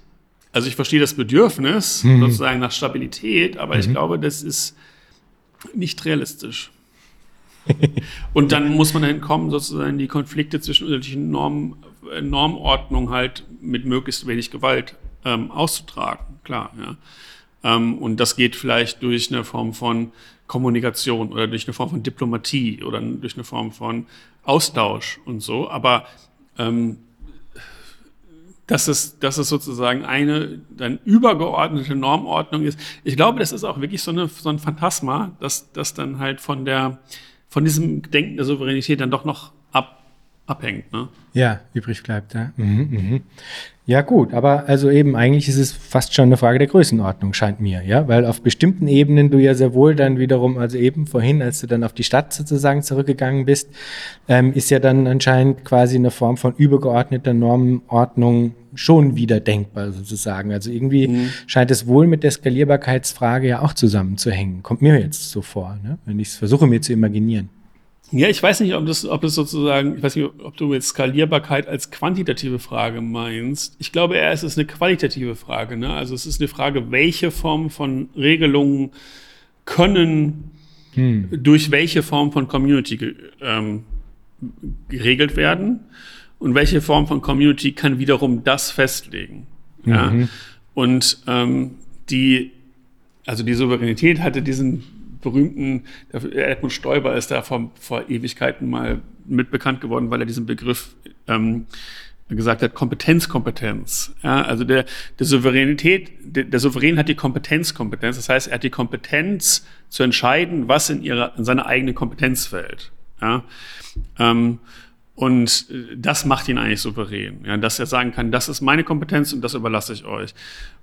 also ich verstehe das Bedürfnis mhm. sozusagen nach Stabilität, aber mhm. ich glaube, das ist nicht realistisch. Und dann muss man dann kommen, sozusagen die Konflikte zwischen unterschiedlichen Normen, äh, Normordnungen halt mit möglichst wenig Gewalt ähm, auszutragen, klar. Ja. Ähm, und das geht vielleicht durch eine Form von Kommunikation oder durch eine Form von Diplomatie oder durch eine Form von Austausch und so. Aber ähm, dass es, dass es sozusagen eine dann übergeordnete Normordnung ist. Ich glaube, das ist auch wirklich so, eine, so ein Phantasma, dass das dann halt von der von diesem Denken der Souveränität dann doch noch ab, abhängt. Ne? Ja, übrig bleibt. Ja. Mhm, mhm. ja, gut, aber also eben eigentlich ist es fast schon eine Frage der Größenordnung, scheint mir, ja, weil auf bestimmten Ebenen du ja sehr wohl dann wiederum, also eben vorhin, als du dann auf die Stadt sozusagen zurückgegangen bist, ähm, ist ja dann anscheinend quasi eine Form von übergeordneter Normordnung schon wieder denkbar sozusagen. Also irgendwie mhm. scheint es wohl mit der Skalierbarkeitsfrage ja auch zusammenzuhängen. Kommt mir jetzt so vor, ne? wenn ich es versuche mir zu imaginieren. Ja, ich weiß nicht, ob das, ob das sozusagen, ich weiß nicht, ob du jetzt Skalierbarkeit als quantitative Frage meinst. Ich glaube eher, es ist eine qualitative Frage. Ne? Also es ist eine Frage, welche Form von Regelungen können hm. durch welche Form von Community ähm, geregelt werden und welche Form von Community kann wiederum das festlegen. Mhm. Ja? Und ähm, die, also die Souveränität hatte diesen berühmten, Edmund Stoiber ist da vor, vor Ewigkeiten mal mit bekannt geworden, weil er diesen Begriff ähm, gesagt hat, Kompetenzkompetenz. Ja, also der, der Souveränität, der, der Souverän hat die Kompetenzkompetenz. Das heißt, er hat die Kompetenz zu entscheiden, was in ihrer, in seine eigene Kompetenz fällt. Ja, ähm, und äh, das macht ihn eigentlich souverän, ja, dass er sagen kann, das ist meine Kompetenz und das überlasse ich euch.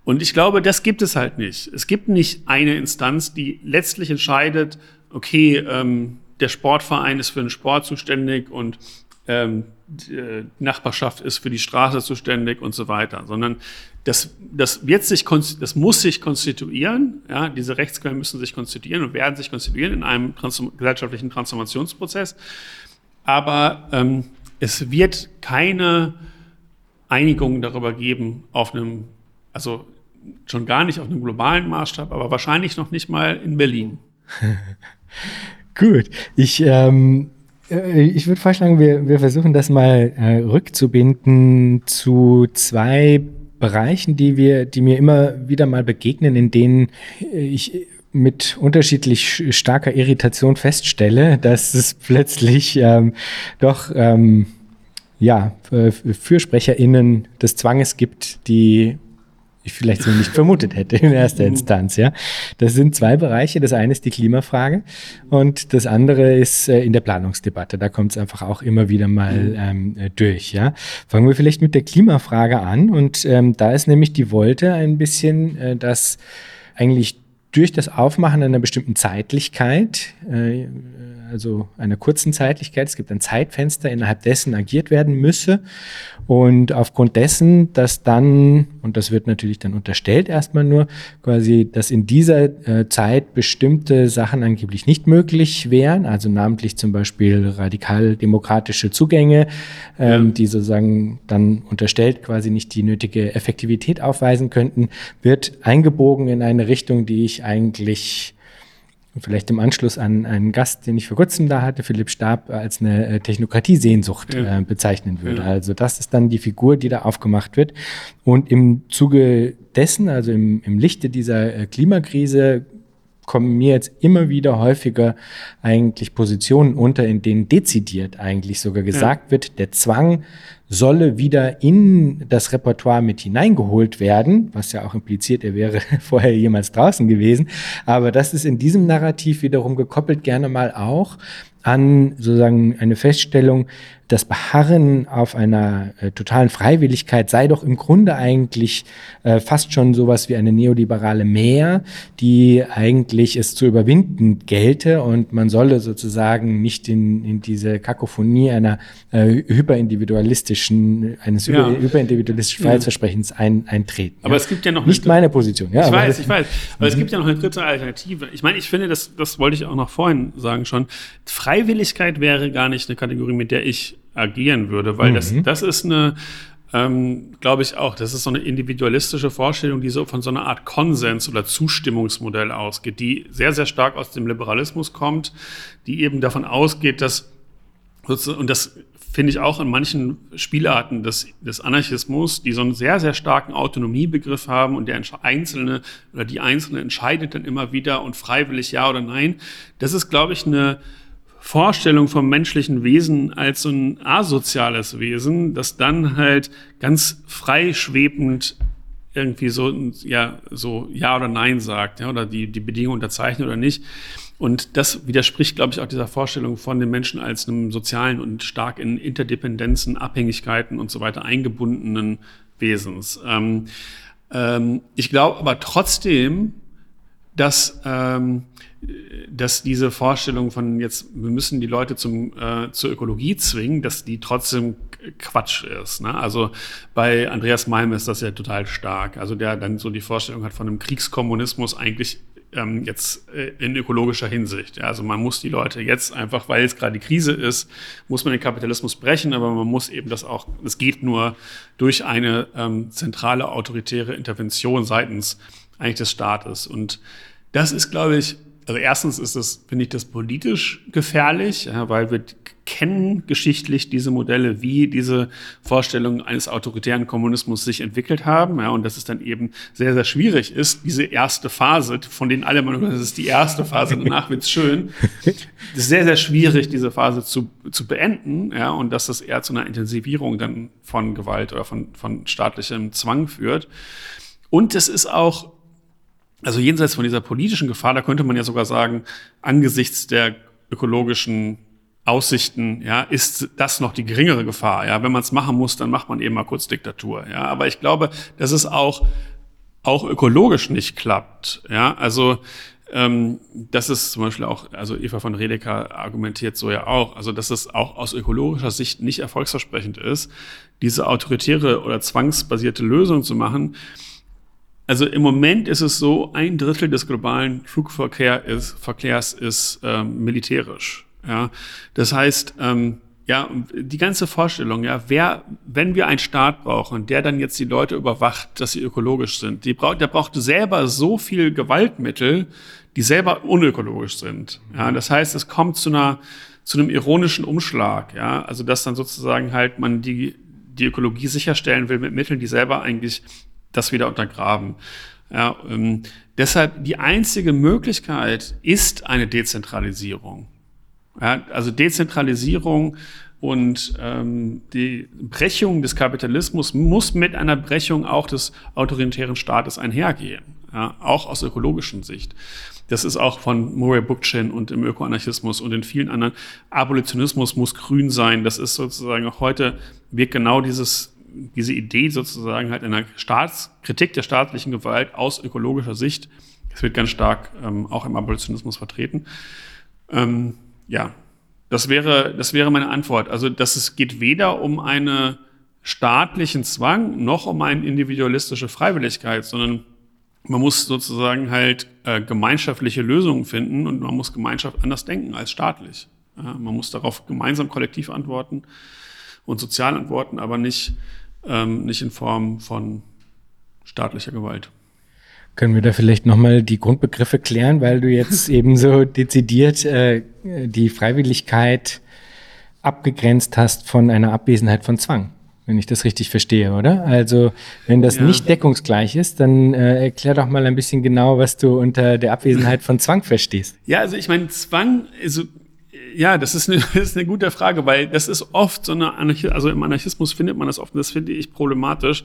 Und ich glaube, das gibt es halt nicht. Es gibt nicht eine Instanz, die letztlich entscheidet, okay, ähm, der Sportverein ist für den Sport zuständig und ähm, die äh, Nachbarschaft ist für die Straße zuständig und so weiter, sondern das, das wird sich, das muss sich konstituieren, ja, diese Rechtsquellen müssen sich konstituieren und werden sich konstituieren in einem transform gesellschaftlichen Transformationsprozess. Aber ähm, es wird keine Einigung darüber geben auf einem, also schon gar nicht auf einem globalen Maßstab, aber wahrscheinlich noch nicht mal in Berlin. (laughs) Gut, ich, ähm, äh, ich würde vorschlagen, wir, wir versuchen das mal äh, rückzubinden zu zwei Bereichen, die wir, die mir immer wieder mal begegnen, in denen ich mit unterschiedlich starker Irritation feststelle, dass es plötzlich ähm, doch ähm, ja, FürsprecherInnen des Zwanges gibt, die ich vielleicht so nicht vermutet hätte in erster mhm. Instanz. Ja, das sind zwei Bereiche. Das eine ist die Klimafrage und das andere ist äh, in der Planungsdebatte. Da kommt es einfach auch immer wieder mal mhm. ähm, äh, durch. Ja, fangen wir vielleicht mit der Klimafrage an und ähm, da ist nämlich die Wolte ein bisschen, äh, dass eigentlich durch das Aufmachen einer bestimmten Zeitlichkeit, äh, also einer kurzen Zeitlichkeit, es gibt ein Zeitfenster, innerhalb dessen agiert werden müsse. Und aufgrund dessen, dass dann, und das wird natürlich dann unterstellt erstmal nur, quasi, dass in dieser äh, Zeit bestimmte Sachen angeblich nicht möglich wären, also namentlich zum Beispiel radikal-demokratische Zugänge, ähm, ja. die sozusagen dann unterstellt quasi nicht die nötige Effektivität aufweisen könnten, wird eingebogen in eine Richtung, die ich eigentlich vielleicht im Anschluss an einen Gast, den ich vor kurzem da hatte, Philipp Stab, als eine äh, Technokratie-Sehnsucht ja. äh, bezeichnen würde. Ja. Also das ist dann die Figur, die da aufgemacht wird. Und im Zuge dessen, also im, im Lichte dieser äh, Klimakrise, kommen mir jetzt immer wieder häufiger eigentlich Positionen unter, in denen dezidiert eigentlich sogar gesagt ja. wird, der Zwang solle wieder in das Repertoire mit hineingeholt werden, was ja auch impliziert, er wäre (laughs) vorher jemals draußen gewesen. Aber das ist in diesem Narrativ wiederum gekoppelt gerne mal auch an sozusagen eine Feststellung, das Beharren auf einer äh, totalen Freiwilligkeit sei doch im Grunde eigentlich äh, fast schon sowas wie eine neoliberale Mehr, die eigentlich es zu überwinden gelte und man solle sozusagen nicht in, in diese Kakophonie einer äh, hyperindividualistischen, eines ja. hyperindividualistischen Freiheitsversprechens ein, eintreten. Aber ja. es gibt ja noch nicht meine Position. Ja, ich weiß, ich weiß. Aber es mhm. gibt ja noch eine dritte Alternative. Ich meine, ich finde, das, das wollte ich auch noch vorhin sagen schon. Freiwilligkeit wäre gar nicht eine Kategorie, mit der ich agieren würde, weil mhm. das, das ist eine, ähm, glaube ich auch, das ist so eine individualistische Vorstellung, die so von so einer Art Konsens oder Zustimmungsmodell ausgeht, die sehr, sehr stark aus dem Liberalismus kommt, die eben davon ausgeht, dass, und das finde ich auch in manchen Spielarten des, des Anarchismus, die so einen sehr, sehr starken Autonomiebegriff haben und der Einzelne oder die Einzelne entscheidet dann immer wieder und freiwillig ja oder nein. Das ist, glaube ich, eine, Vorstellung vom menschlichen Wesen als so ein asoziales Wesen, das dann halt ganz freischwebend irgendwie so, ja, so Ja oder Nein sagt, ja, oder die, die Bedingung unterzeichnet oder nicht. Und das widerspricht, glaube ich, auch dieser Vorstellung von den Menschen als einem sozialen und stark in Interdependenzen, Abhängigkeiten und so weiter eingebundenen Wesens. Ähm, ähm, ich glaube aber trotzdem, dass ähm, dass diese Vorstellung von jetzt, wir müssen die Leute zum, äh, zur Ökologie zwingen, dass die trotzdem Quatsch ist. Ne? Also bei Andreas Malm ist das ja total stark. Also der dann so die Vorstellung hat von einem Kriegskommunismus eigentlich ähm, jetzt äh, in ökologischer Hinsicht. Ja, also man muss die Leute jetzt einfach, weil es gerade die Krise ist, muss man den Kapitalismus brechen, aber man muss eben das auch, es geht nur durch eine ähm, zentrale autoritäre Intervention seitens eigentlich des Staates. Und das ist, glaube ich, also erstens ist das, finde ich das politisch gefährlich, weil wir kennen geschichtlich diese Modelle, wie diese Vorstellungen eines autoritären Kommunismus sich entwickelt haben, ja, und dass es dann eben sehr, sehr schwierig ist, diese erste Phase, von denen alle immer das ist die erste Phase, danach wird's schön, es (laughs) ist sehr, sehr schwierig, diese Phase zu, zu beenden, ja, und dass das eher zu einer Intensivierung dann von Gewalt oder von, von staatlichem Zwang führt. Und es ist auch also jenseits von dieser politischen Gefahr, da könnte man ja sogar sagen, angesichts der ökologischen Aussichten, ja, ist das noch die geringere Gefahr. Ja, wenn man es machen muss, dann macht man eben mal kurz Diktatur. Ja, aber ich glaube, dass es auch auch ökologisch nicht klappt. Ja, also ähm, das ist zum Beispiel auch, also Eva von Redeker argumentiert so ja auch, also dass es auch aus ökologischer Sicht nicht erfolgsversprechend ist, diese autoritäre oder zwangsbasierte Lösung zu machen, also im Moment ist es so, ein Drittel des globalen Flugverkehrs ist, Verkehrs ist ähm, militärisch. Ja, das heißt, ähm, ja, die ganze Vorstellung, ja, wer, wenn wir einen Staat brauchen, der dann jetzt die Leute überwacht, dass sie ökologisch sind, die braucht, der braucht selber so viel Gewaltmittel, die selber unökologisch sind. Ja, das heißt, es kommt zu einer, zu einem ironischen Umschlag, ja, also dass dann sozusagen halt man die, die Ökologie sicherstellen will mit Mitteln, die selber eigentlich das wieder untergraben. Ja, ähm, deshalb die einzige Möglichkeit ist eine Dezentralisierung. Ja, also Dezentralisierung Und ähm, die Brechung des Kapitalismus muss mit einer Brechung auch des autoritären Staates einhergehen, ja, auch aus ökologischen Sicht. Das ist auch von Murray Bookchin und im Ökoanarchismus und in vielen anderen. Abolitionismus muss grün sein. Das ist sozusagen auch heute, wird genau dieses, diese Idee sozusagen halt einer Staatskritik der staatlichen Gewalt aus ökologischer Sicht. Das wird ganz stark ähm, auch im Abolitionismus vertreten. Ähm, ja, das wäre, das wäre meine Antwort. Also, dass es geht weder um einen staatlichen Zwang noch um eine individualistische Freiwilligkeit, sondern man muss sozusagen halt äh, gemeinschaftliche Lösungen finden und man muss Gemeinschaft anders denken als staatlich. Ja, man muss darauf gemeinsam kollektiv antworten und sozial antworten, aber nicht, ähm, nicht in Form von staatlicher Gewalt. Können wir da vielleicht nochmal die Grundbegriffe klären, weil du jetzt (laughs) eben so dezidiert äh, die Freiwilligkeit abgegrenzt hast von einer Abwesenheit von Zwang? wenn ich das richtig verstehe, oder? Also, wenn das ja. nicht deckungsgleich ist, dann äh, erklär doch mal ein bisschen genau, was du unter der Abwesenheit von Zwang verstehst. Ja, also ich meine, Zwang, also ja, das ist, eine, (laughs) das ist eine gute Frage, weil das ist oft so eine Anarchie, also im Anarchismus findet man das oft, und das finde ich problematisch,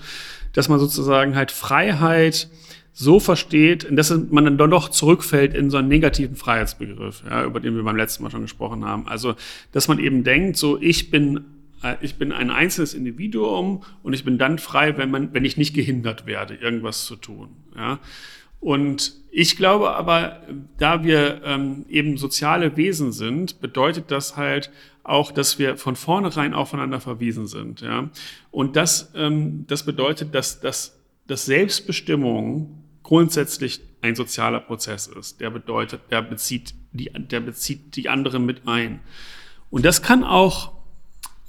dass man sozusagen halt Freiheit so versteht, dass man dann doch zurückfällt in so einen negativen Freiheitsbegriff, ja, über den wir beim letzten Mal schon gesprochen haben. Also, dass man eben denkt, so ich bin äh, ich bin ein einzelnes Individuum und ich bin dann frei, wenn man, wenn ich nicht gehindert werde, irgendwas zu tun. Ja? Und ich glaube aber, da wir ähm, eben soziale Wesen sind, bedeutet das halt auch, dass wir von vornherein aufeinander verwiesen sind. Ja? Und das, ähm, das bedeutet, dass, dass, dass Selbstbestimmung grundsätzlich ein sozialer Prozess ist. Der bedeutet, der bezieht die, der bezieht die anderen mit ein. Und das kann auch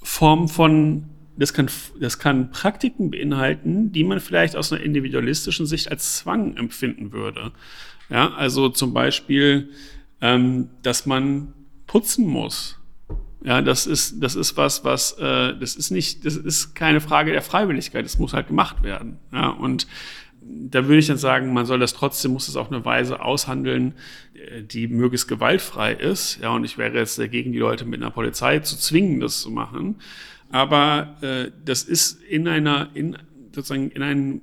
Form von, das kann, das kann Praktiken beinhalten, die man vielleicht aus einer individualistischen Sicht als Zwang empfinden würde. Ja, also zum Beispiel, ähm, dass man putzen muss. Ja, das ist, das ist was, was, äh, das ist nicht, das ist keine Frage der Freiwilligkeit. Das muss halt gemacht werden. Ja, und da würde ich dann sagen, man soll das trotzdem, muss es auf eine Weise aushandeln, äh, die möglichst gewaltfrei ist. Ja, und ich wäre jetzt dagegen, die Leute mit einer Polizei zu zwingen, das zu machen. Aber äh, das ist in einer, in, sozusagen in einem,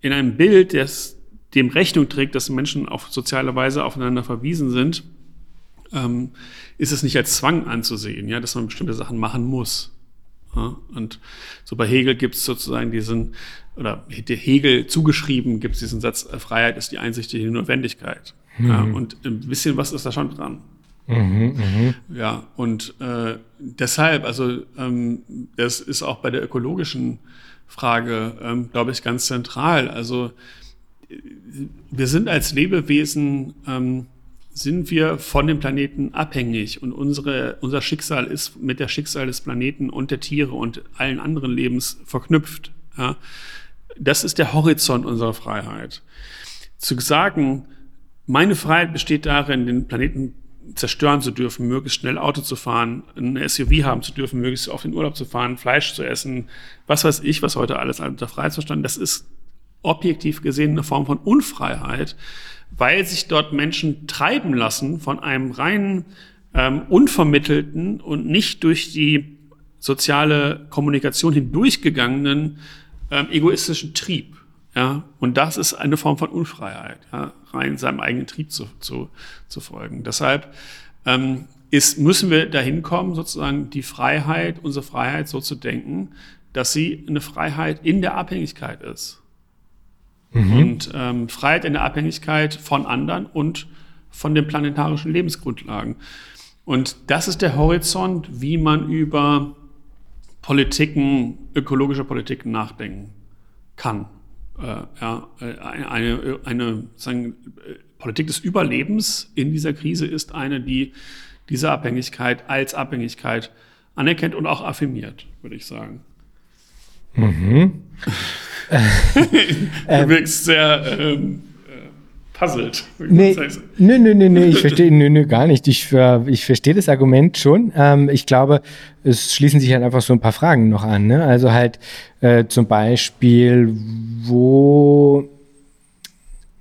in einem Bild, das dem Rechnung trägt, dass Menschen auf soziale Weise aufeinander verwiesen sind, ähm, ist es nicht als Zwang anzusehen, ja, dass man bestimmte Sachen machen muss. Ja, und so bei Hegel gibt es sozusagen diesen, oder Hegel zugeschrieben gibt es diesen Satz, Freiheit ist die einsichtige Notwendigkeit. Mhm. Ja, und ein bisschen was ist da schon dran. Mhm, mh. Ja, und äh, deshalb, also ähm, das ist auch bei der ökologischen Frage, ähm, glaube ich, ganz zentral. Also wir sind als Lebewesen ähm, sind wir von dem Planeten abhängig und unsere, unser Schicksal ist mit der Schicksal des Planeten und der Tiere und allen anderen Lebens verknüpft. Ja. Das ist der Horizont unserer Freiheit. Zu sagen, meine Freiheit besteht darin, den Planeten zerstören zu dürfen, möglichst schnell Auto zu fahren, ein SUV haben zu dürfen, möglichst auf den Urlaub zu fahren, Fleisch zu essen, was weiß ich, was heute alles unter Freiheit verstanden, das ist objektiv gesehen eine Form von Unfreiheit, weil sich dort Menschen treiben lassen von einem rein ähm, unvermittelten und nicht durch die soziale Kommunikation hindurchgegangenen ähm, egoistischen Trieb. Ja, und das ist eine Form von Unfreiheit, ja, rein seinem eigenen Trieb zu, zu, zu folgen. Deshalb ähm, ist, müssen wir dahin kommen, sozusagen die Freiheit, unsere Freiheit so zu denken, dass sie eine Freiheit in der Abhängigkeit ist. Mhm. Und ähm, Freiheit in der Abhängigkeit von anderen und von den planetarischen Lebensgrundlagen. Und das ist der Horizont, wie man über Politiken, ökologische Politiken nachdenken kann. Äh, ja, eine, eine, eine sagen, Politik des Überlebens in dieser Krise ist eine, die diese Abhängigkeit als Abhängigkeit anerkennt und auch affirmiert, würde ich sagen. Mhm. (laughs) du wirkst sehr ähm, puzzled. Nee, nee, nee, nee, nee, ich (laughs) verstehe, nee, nee, gar nicht. Ich, äh, ich verstehe das Argument schon. Ähm, ich glaube, es schließen sich halt einfach so ein paar Fragen noch an. Ne? Also halt äh, zum Beispiel, wo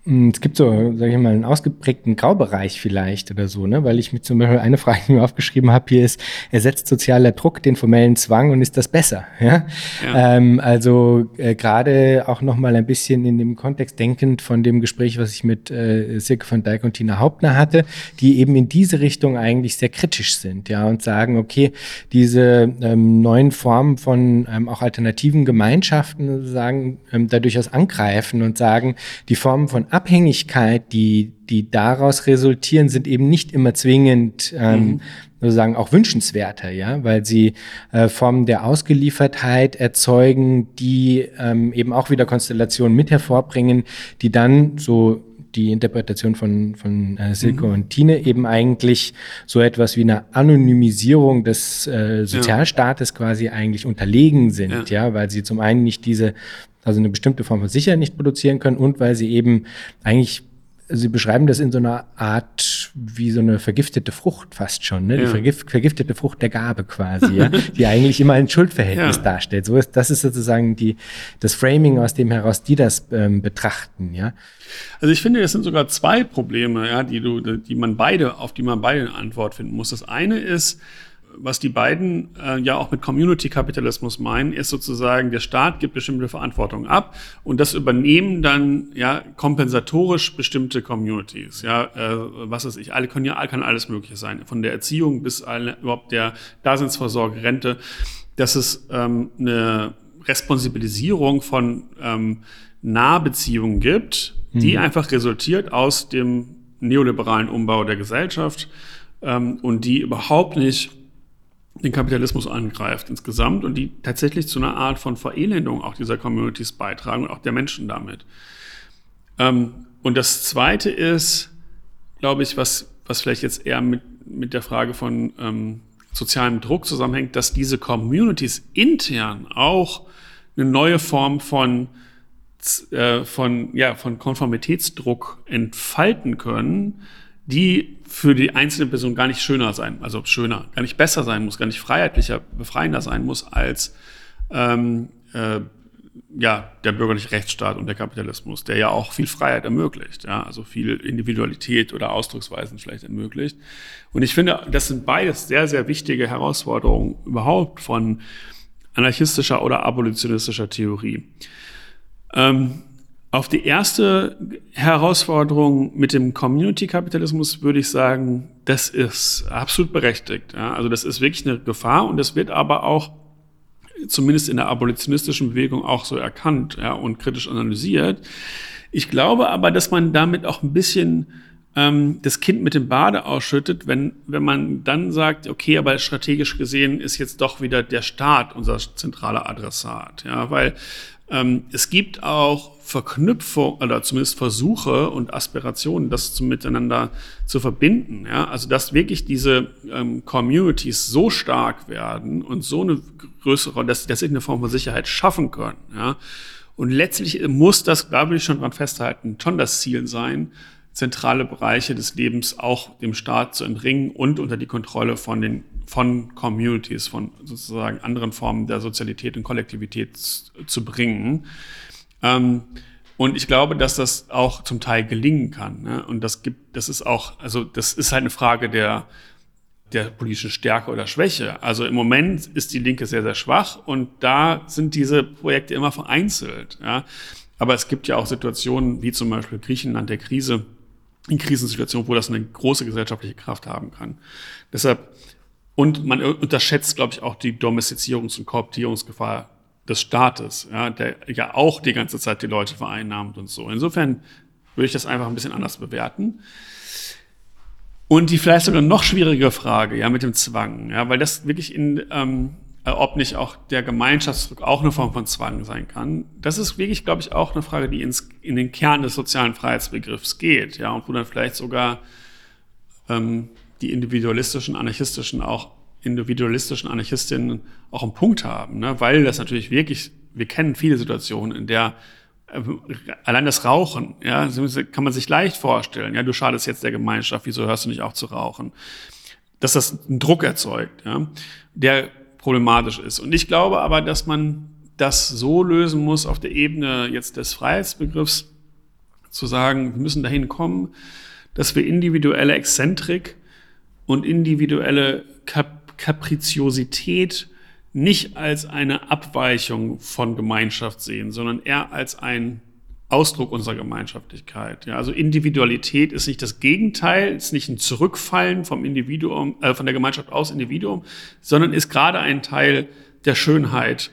es gibt so, sage ich mal, einen ausgeprägten Graubereich vielleicht oder so, ne? Weil ich mir zum Beispiel eine (laughs) Frage, die mir aufgeschrieben habe, hier ist, ersetzt sozialer Druck den formellen Zwang und ist das besser? Ja? ja. Ähm, also äh, gerade auch nochmal ein bisschen in dem Kontext denkend von dem Gespräch, was ich mit äh, Silke von Dijk und Tina Hauptner hatte, die eben in diese Richtung eigentlich sehr kritisch sind, ja, und sagen, okay, diese ähm, neuen Formen von ähm, auch alternativen Gemeinschaften sagen, ähm, da durchaus angreifen und sagen, die Formen von Abhängigkeit, die, die daraus resultieren, sind eben nicht immer zwingend ähm, mhm. sozusagen auch wünschenswerter, ja, weil sie äh, Formen der Ausgeliefertheit erzeugen, die ähm, eben auch wieder Konstellationen mit hervorbringen, die dann so die Interpretation von, von äh, Silke mhm. und Tine eben eigentlich so etwas wie eine Anonymisierung des äh, Sozialstaates ja. quasi eigentlich unterlegen sind, ja. ja, weil sie zum einen nicht diese also eine bestimmte Form von Sicherheit nicht produzieren können und weil sie eben eigentlich Sie beschreiben das in so einer Art wie so eine vergiftete Frucht fast schon, ne? Ja. Die vergif vergiftete Frucht der Gabe quasi, ja? (laughs) die eigentlich immer ein Schuldverhältnis ja. darstellt. So ist, das ist sozusagen die, das Framing, aus dem heraus die das ähm, betrachten, ja. Also ich finde, es sind sogar zwei Probleme, ja, die du, die man beide, auf die man beide eine Antwort finden muss. Das eine ist, was die beiden äh, ja auch mit Community-Kapitalismus meinen, ist sozusagen, der Staat gibt bestimmte Verantwortung ab und das übernehmen dann ja kompensatorisch bestimmte Communities. Ja, äh, was ist ich, alle können ja kann alles Mögliche sein, von der Erziehung bis alle, überhaupt der Daseinsvorsorge, Rente. Das ist ähm, eine Responsibilisierung von ähm, Nahbeziehungen gibt, die mhm. einfach resultiert aus dem neoliberalen Umbau der Gesellschaft ähm, und die überhaupt nicht den Kapitalismus angreift insgesamt und die tatsächlich zu einer Art von Verelendung auch dieser Communities beitragen und auch der Menschen damit. Ähm, und das Zweite ist, glaube ich, was, was vielleicht jetzt eher mit, mit der Frage von ähm, sozialem Druck zusammenhängt, dass diese Communities intern auch eine neue Form von, äh, von, ja, von Konformitätsdruck entfalten können, die für die einzelne Person gar nicht schöner sein, also schöner, gar nicht besser sein muss, gar nicht freiheitlicher, befreiender sein muss als ähm, äh, ja, der bürgerliche Rechtsstaat und der Kapitalismus, der ja auch viel Freiheit ermöglicht, ja, also viel Individualität oder Ausdrucksweisen vielleicht ermöglicht. Und ich finde, das sind beides sehr, sehr wichtige Herausforderungen überhaupt von anarchistischer oder abolitionistischer Theorie. Ähm, auf die erste Herausforderung mit dem Community-Kapitalismus würde ich sagen, das ist absolut berechtigt. Ja? Also das ist wirklich eine Gefahr und das wird aber auch zumindest in der abolitionistischen Bewegung auch so erkannt ja, und kritisch analysiert. Ich glaube aber, dass man damit auch ein bisschen ähm, das Kind mit dem Bade ausschüttet, wenn, wenn man dann sagt, okay, aber strategisch gesehen ist jetzt doch wieder der Staat unser zentraler Adressat. Ja, weil ähm, es gibt auch Verknüpfung oder zumindest Versuche und Aspirationen, das zu miteinander zu verbinden. Ja? Also dass wirklich diese ähm, Communities so stark werden und so eine größere, dass, dass sie eine Form von Sicherheit schaffen können. Ja? Und letztlich muss das, da will ich schon dran festhalten, schon das Ziel sein, zentrale Bereiche des Lebens auch dem Staat zu entringen und unter die Kontrolle von den von Communities, von sozusagen anderen Formen der Sozialität und Kollektivität zu bringen. Ähm, und ich glaube, dass das auch zum Teil gelingen kann. Ne? Und das gibt, das ist auch, also das ist halt eine Frage der, der politischen Stärke oder Schwäche. Also im Moment ist die Linke sehr, sehr schwach und da sind diese Projekte immer vereinzelt. Ja? Aber es gibt ja auch Situationen wie zum Beispiel Griechenland der Krise, in Krisensituationen, wo das eine große gesellschaftliche Kraft haben kann. Deshalb und man unterschätzt, glaube ich, auch die Domestizierungs- und Kooptierungsgefahr des Staates, ja, der ja auch die ganze Zeit die Leute vereinnahmt und so. Insofern würde ich das einfach ein bisschen anders bewerten. Und die vielleicht sogar noch schwierige Frage, ja, mit dem Zwang, ja, weil das wirklich in, ähm, ob nicht auch der Gemeinschaftsdruck auch eine Form von Zwang sein kann. Das ist wirklich, glaube ich, auch eine Frage, die ins, in den Kern des sozialen Freiheitsbegriffs geht, ja, und wo dann vielleicht sogar ähm, die individualistischen, anarchistischen, auch individualistischen Anarchistinnen auch einen Punkt haben, ne? weil das natürlich wirklich, wir kennen viele Situationen, in der äh, allein das Rauchen, ja, kann man sich leicht vorstellen, ja, du schadest jetzt der Gemeinschaft, wieso hörst du nicht auf zu rauchen? Dass das einen Druck erzeugt, ja, der problematisch ist. Und ich glaube aber, dass man das so lösen muss auf der Ebene jetzt des Freiheitsbegriffs, Zu sagen, wir müssen dahin kommen, dass wir individuelle Exzentrik und individuelle Kap Kapriziosität nicht als eine Abweichung von Gemeinschaft sehen, sondern eher als ein Ausdruck unserer Gemeinschaftlichkeit. Ja, also Individualität ist nicht das Gegenteil, ist nicht ein Zurückfallen vom Individuum, äh, von der Gemeinschaft aus Individuum, sondern ist gerade ein Teil der Schönheit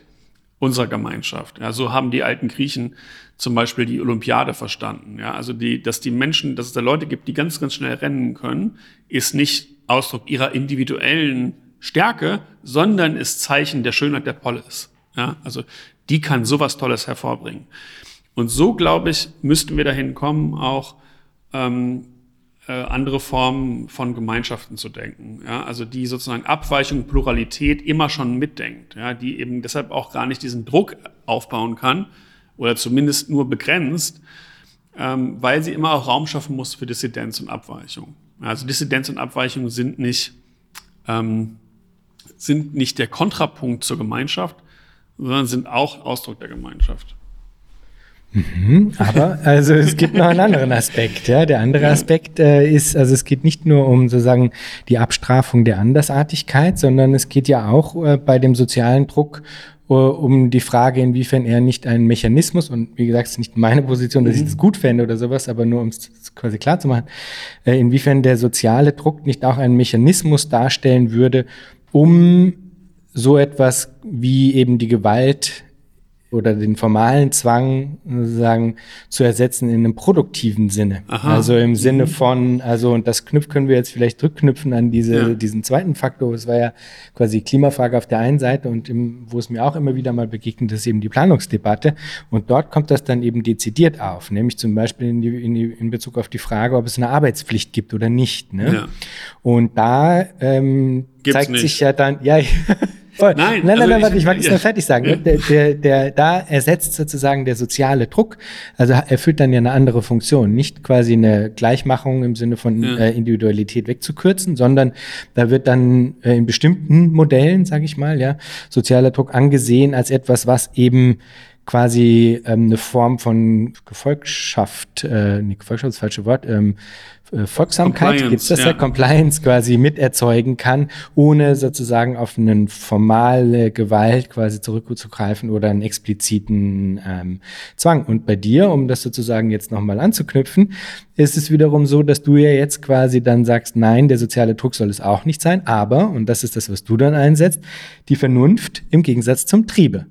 unserer Gemeinschaft. Ja, so haben die alten Griechen zum Beispiel die Olympiade verstanden. Ja, also die, dass die Menschen, dass es da Leute gibt, die ganz, ganz schnell rennen können, ist nicht Ausdruck ihrer individuellen Stärke, sondern ist Zeichen der Schönheit der Polis. Ja, also die kann sowas Tolles hervorbringen. Und so, glaube ich, müssten wir dahin kommen, auch ähm, äh, andere Formen von Gemeinschaften zu denken. Ja? Also die sozusagen Abweichung, Pluralität immer schon mitdenkt, ja? die eben deshalb auch gar nicht diesen Druck aufbauen kann oder zumindest nur begrenzt, ähm, weil sie immer auch Raum schaffen muss für Dissidenz und Abweichung. Also Dissidenz und Abweichung sind nicht, ähm, sind nicht der Kontrapunkt zur Gemeinschaft, sondern sind auch Ausdruck der Gemeinschaft. Mhm, aber also es gibt noch einen anderen Aspekt. Ja, der andere Aspekt äh, ist, also es geht nicht nur um sozusagen die Abstrafung der Andersartigkeit, sondern es geht ja auch äh, bei dem sozialen Druck äh, um die Frage, inwiefern er nicht ein Mechanismus und wie gesagt, es ist nicht meine Position, dass mhm. ich das gut fände oder sowas, aber nur um es quasi klar zu machen, äh, inwiefern der soziale Druck nicht auch einen Mechanismus darstellen würde, um so etwas wie eben die Gewalt oder den formalen Zwang sozusagen zu ersetzen in einem produktiven Sinne. Aha. Also im Sinne mhm. von, also und das knüpft können wir jetzt vielleicht rückknüpfen an diese, ja. diesen zweiten Faktor. Es war ja quasi Klimafrage auf der einen Seite und im, wo es mir auch immer wieder mal begegnet, ist eben die Planungsdebatte. Und dort kommt das dann eben dezidiert auf, nämlich zum Beispiel in, die, in, die, in Bezug auf die Frage, ob es eine Arbeitspflicht gibt oder nicht. Ne? Ja. Und da ähm, zeigt nicht. sich ja dann, ja, (laughs) Voll. Nein, nein, also nein, nein, warte, ich wollte (laughs) es nur fertig sagen. Ja. Der, der, der, da ersetzt sozusagen der soziale Druck, also erfüllt dann ja eine andere Funktion. Nicht quasi eine Gleichmachung im Sinne von ja. äh, Individualität wegzukürzen, sondern da wird dann äh, in bestimmten Modellen, sage ich mal, ja, sozialer Druck angesehen als etwas, was eben quasi ähm, eine Form von Gefolgschaft, äh, nee, Gefolgschaft ist das falsche Wort, ähm, äh, Folgsamkeit, gibt es das ja. ja, Compliance quasi miterzeugen kann, ohne sozusagen auf eine formale Gewalt quasi zurückzugreifen oder einen expliziten ähm, Zwang. Und bei dir, um das sozusagen jetzt nochmal anzuknüpfen, ist es wiederum so, dass du ja jetzt quasi dann sagst, nein, der soziale Druck soll es auch nicht sein, aber, und das ist das, was du dann einsetzt, die Vernunft im Gegensatz zum Triebe.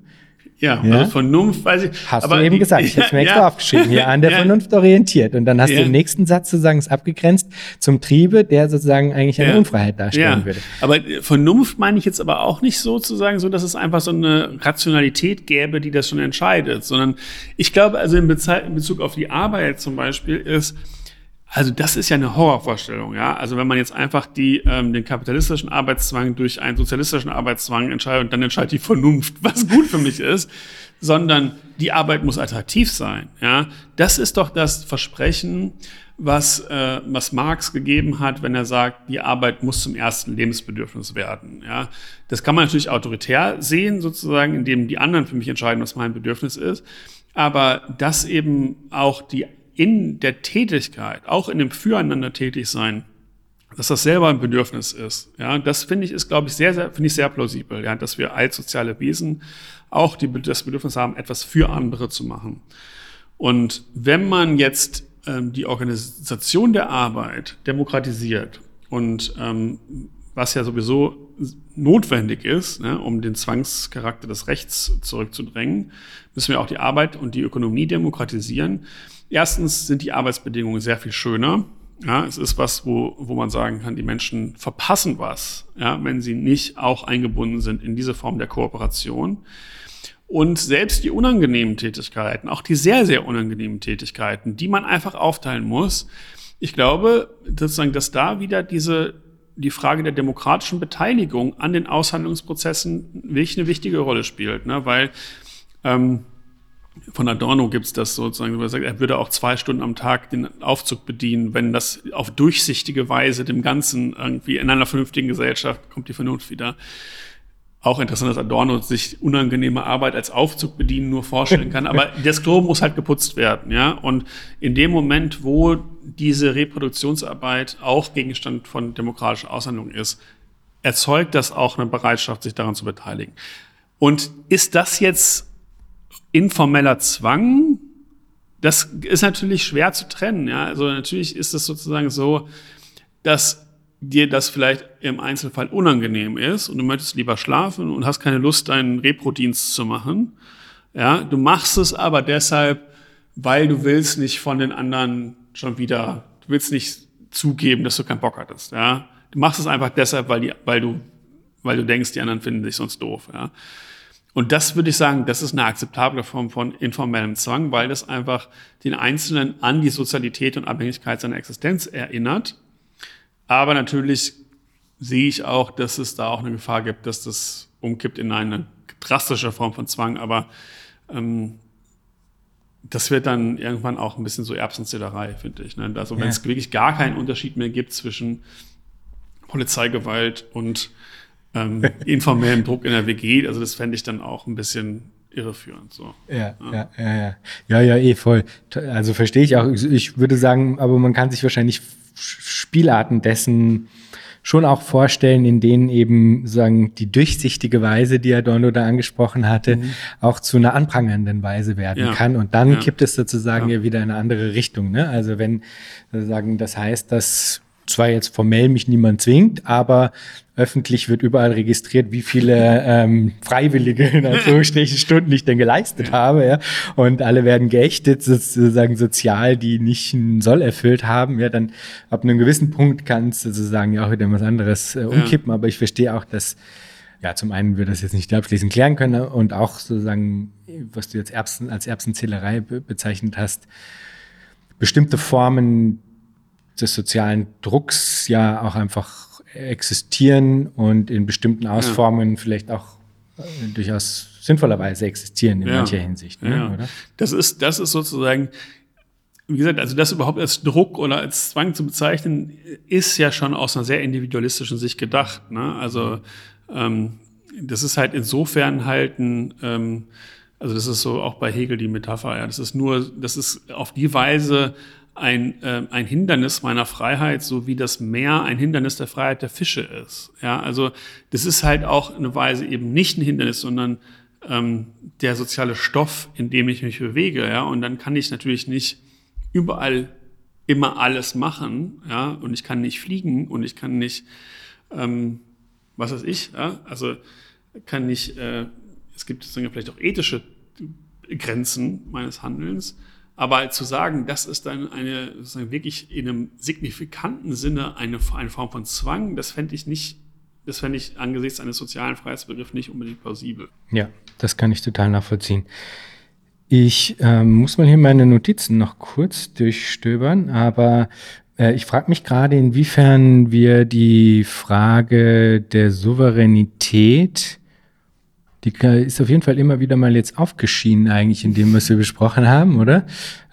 Ja, ja? Also Vernunft weiß ich. Hast aber du eben gesagt, ich (laughs) habe es mir extra ja. aufgeschrieben, hier an der (laughs) ja. Vernunft orientiert. Und dann hast du im nächsten Satz sozusagen es abgegrenzt zum Triebe, der sozusagen eigentlich eine Unfreiheit darstellen würde. Aber Vernunft meine ich jetzt aber auch nicht sozusagen so, dass es einfach so eine Rationalität gäbe, die das schon entscheidet, sondern ich glaube also in, Bezug auf die Arbeit zum Beispiel ist, also das ist ja eine Horrorvorstellung, ja. Also wenn man jetzt einfach die, ähm, den kapitalistischen Arbeitszwang durch einen sozialistischen Arbeitszwang entscheidet und dann entscheidet die Vernunft, (laughs) was gut für mich ist, sondern die Arbeit muss attraktiv sein, ja. Das ist doch das Versprechen, was, äh, was Marx gegeben hat, wenn er sagt, die Arbeit muss zum ersten Lebensbedürfnis werden, ja. Das kann man natürlich autoritär sehen, sozusagen, indem die anderen für mich entscheiden, was mein Bedürfnis ist. Aber dass eben auch die in der Tätigkeit, auch in dem Füreinander tätig sein, dass das selber ein Bedürfnis ist. Ja, das finde ich ist, glaube ich, sehr, sehr, finde ich sehr plausibel, ja, dass wir als soziale Wesen auch die, das Bedürfnis haben, etwas für andere zu machen. Und wenn man jetzt ähm, die Organisation der Arbeit demokratisiert und ähm, was ja sowieso notwendig ist, ne, um den Zwangscharakter des Rechts zurückzudrängen, müssen wir auch die Arbeit und die Ökonomie demokratisieren. Erstens sind die Arbeitsbedingungen sehr viel schöner. Ja, es ist was, wo, wo man sagen kann, die Menschen verpassen was, ja, wenn sie nicht auch eingebunden sind in diese Form der Kooperation. Und selbst die unangenehmen Tätigkeiten, auch die sehr, sehr unangenehmen Tätigkeiten, die man einfach aufteilen muss, ich glaube, sozusagen, dass da wieder diese, die Frage der demokratischen Beteiligung an den Aushandlungsprozessen wirklich eine wichtige Rolle spielt, ne? weil ähm, von Adorno gibt es das sozusagen, wo er sagt, er würde auch zwei Stunden am Tag den Aufzug bedienen, wenn das auf durchsichtige Weise dem Ganzen irgendwie in einer vernünftigen Gesellschaft kommt die Vernunft wieder. auch interessant, dass Adorno sich unangenehme Arbeit als Aufzug bedienen nur vorstellen kann. Aber (laughs) das Klo muss halt geputzt werden, ja. Und in dem Moment, wo diese Reproduktionsarbeit auch Gegenstand von demokratischer Aushandlung ist, erzeugt das auch eine Bereitschaft, sich daran zu beteiligen. Und ist das jetzt informeller Zwang? Das ist natürlich schwer zu trennen, ja. Also natürlich ist es sozusagen so, dass dir das vielleicht im Einzelfall unangenehm ist und du möchtest lieber schlafen und hast keine Lust, deinen Reprodienst zu machen. Ja, du machst es aber deshalb, weil du willst nicht von den anderen schon wieder, du willst nicht zugeben, dass du keinen Bock hattest. Ja, du machst es einfach deshalb, weil die, weil du, weil du denkst, die anderen finden dich sonst doof. Ja. Und das würde ich sagen, das ist eine akzeptable Form von informellem Zwang, weil das einfach den Einzelnen an die Sozialität und Abhängigkeit seiner Existenz erinnert aber natürlich sehe ich auch, dass es da auch eine Gefahr gibt, dass das umkippt in eine drastische Form von Zwang. Aber ähm, das wird dann irgendwann auch ein bisschen so Erbsenzählerei, finde ich. Ne? Also wenn es wirklich gar keinen Unterschied mehr gibt zwischen Polizeigewalt und ähm, (laughs) informellem Druck in der WG, also das fände ich dann auch ein bisschen irreführend. So. Ja, ja, ja, ja, ja, ja, eh voll. Also verstehe ich auch. Ich würde sagen, aber man kann sich wahrscheinlich Spielarten dessen schon auch vorstellen, in denen eben sagen die durchsichtige Weise, die Adorno da angesprochen hatte, mhm. auch zu einer anprangernden Weise werden ja. kann. Und dann ja. kippt es sozusagen ja. ja wieder in eine andere Richtung. Ne? Also wenn sozusagen das heißt, dass zwar jetzt formell mich niemand zwingt, aber öffentlich wird überall registriert, wie viele ähm, Freiwillige in Anführungsstrichen Stunden ich denn geleistet habe, ja. Und alle werden geächtet, sozusagen sozial, die nicht einen Soll erfüllt haben, ja, dann ab einem gewissen Punkt kann es sozusagen ja auch wieder was anderes äh, umkippen. Ja. Aber ich verstehe auch, dass ja, zum einen wir das jetzt nicht abschließend klären können und auch sozusagen, was du jetzt Erbsen, als Erbsenzählerei bezeichnet hast, bestimmte Formen des sozialen Drucks ja auch einfach existieren und in bestimmten Ausformungen ja. vielleicht auch äh, durchaus sinnvollerweise existieren in ja. mancher Hinsicht. Ne, ja. Oder? Das ist, das ist sozusagen, wie gesagt, also das überhaupt als Druck oder als Zwang zu bezeichnen, ist ja schon aus einer sehr individualistischen Sicht gedacht. Ne? Also ähm, das ist halt insofern halt ein, ähm, also das ist so auch bei Hegel die Metapher, ja, das ist nur, das ist auf die Weise ein, äh, ein Hindernis meiner Freiheit, so wie das Meer ein Hindernis der Freiheit der Fische ist. Ja, also das ist halt auch eine Weise eben nicht ein Hindernis, sondern ähm, der soziale Stoff, in dem ich mich bewege. Ja, und dann kann ich natürlich nicht überall immer alles machen. Ja, und ich kann nicht fliegen und ich kann nicht, ähm, was weiß ich. Ja, also kann nicht. Äh, es gibt vielleicht auch ethische Grenzen meines Handelns. Aber zu sagen, das ist dann eine, wirklich in einem signifikanten Sinne eine, eine Form von Zwang, das fände ich nicht, das fände ich angesichts eines sozialen Freiheitsbegriffs nicht unbedingt plausibel. Ja, das kann ich total nachvollziehen. Ich ähm, muss mal hier meine Notizen noch kurz durchstöbern, aber äh, ich frage mich gerade, inwiefern wir die Frage der Souveränität die ist auf jeden Fall immer wieder mal jetzt aufgeschienen eigentlich in dem, was wir besprochen haben, oder?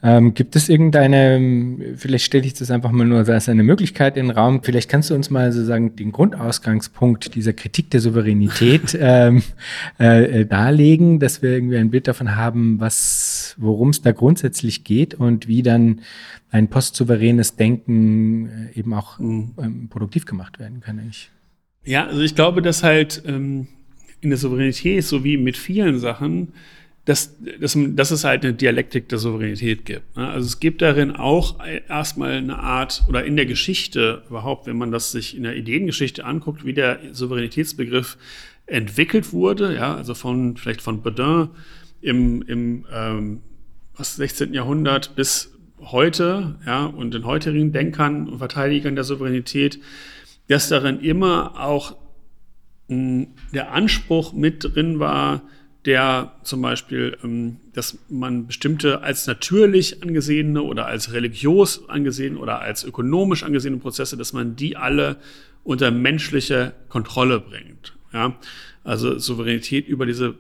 Ähm, gibt es irgendeine, vielleicht stelle ich das einfach mal nur als eine Möglichkeit in den Raum, vielleicht kannst du uns mal sozusagen den Grundausgangspunkt dieser Kritik der Souveränität (laughs) ähm, äh, darlegen, dass wir irgendwie ein Bild davon haben, was, worum es da grundsätzlich geht und wie dann ein postsouveränes Denken äh, eben auch mhm. ähm, produktiv gemacht werden kann. Eigentlich. Ja, also ich glaube, dass halt ähm, in der Souveränität, so wie mit vielen Sachen, dass, dass, dass es halt eine Dialektik der Souveränität gibt. Ne? Also es gibt darin auch erstmal eine Art, oder in der Geschichte überhaupt, wenn man das sich in der Ideengeschichte anguckt, wie der Souveränitätsbegriff entwickelt wurde, ja, also von, vielleicht von Baudin im, im ähm, was, 16. Jahrhundert bis heute, ja, und den heutigen Denkern und Verteidigern der Souveränität, dass darin immer auch der Anspruch mit drin war, der zum Beispiel, ähm, dass man bestimmte als natürlich angesehene oder als religiös angesehen oder als ökonomisch angesehene Prozesse, dass man die alle unter menschliche Kontrolle bringt. Ja? Also Souveränität über diese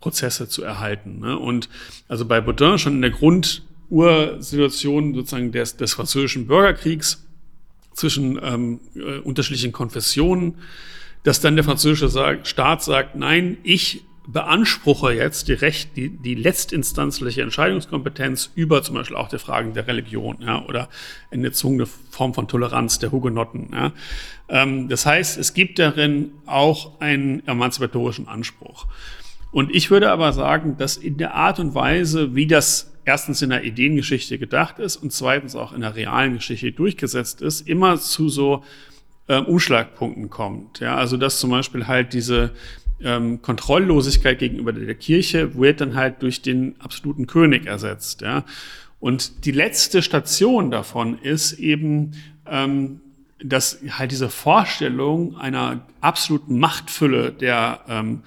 Prozesse zu erhalten. Ne? Und also bei Baudin schon in der Grundursituation sozusagen des, des französischen Bürgerkriegs zwischen ähm, äh, unterschiedlichen Konfessionen, dass dann der französische Staat sagt, nein, ich beanspruche jetzt die, Recht, die, die letztinstanzliche Entscheidungskompetenz über zum Beispiel auch die Fragen der Religion ja, oder eine erzwungene Form von Toleranz der Hugenotten. Ja. Ähm, das heißt, es gibt darin auch einen emanzipatorischen Anspruch. Und ich würde aber sagen, dass in der Art und Weise, wie das erstens in der Ideengeschichte gedacht ist und zweitens auch in der realen Geschichte durchgesetzt ist, immer zu so ähm, Umschlagpunkten kommt. Ja, also dass zum Beispiel halt diese ähm, Kontrolllosigkeit gegenüber der Kirche wird dann halt durch den absoluten König ersetzt. Ja? Und die letzte Station davon ist eben, ähm, dass halt diese Vorstellung einer absoluten Machtfülle der, ähm,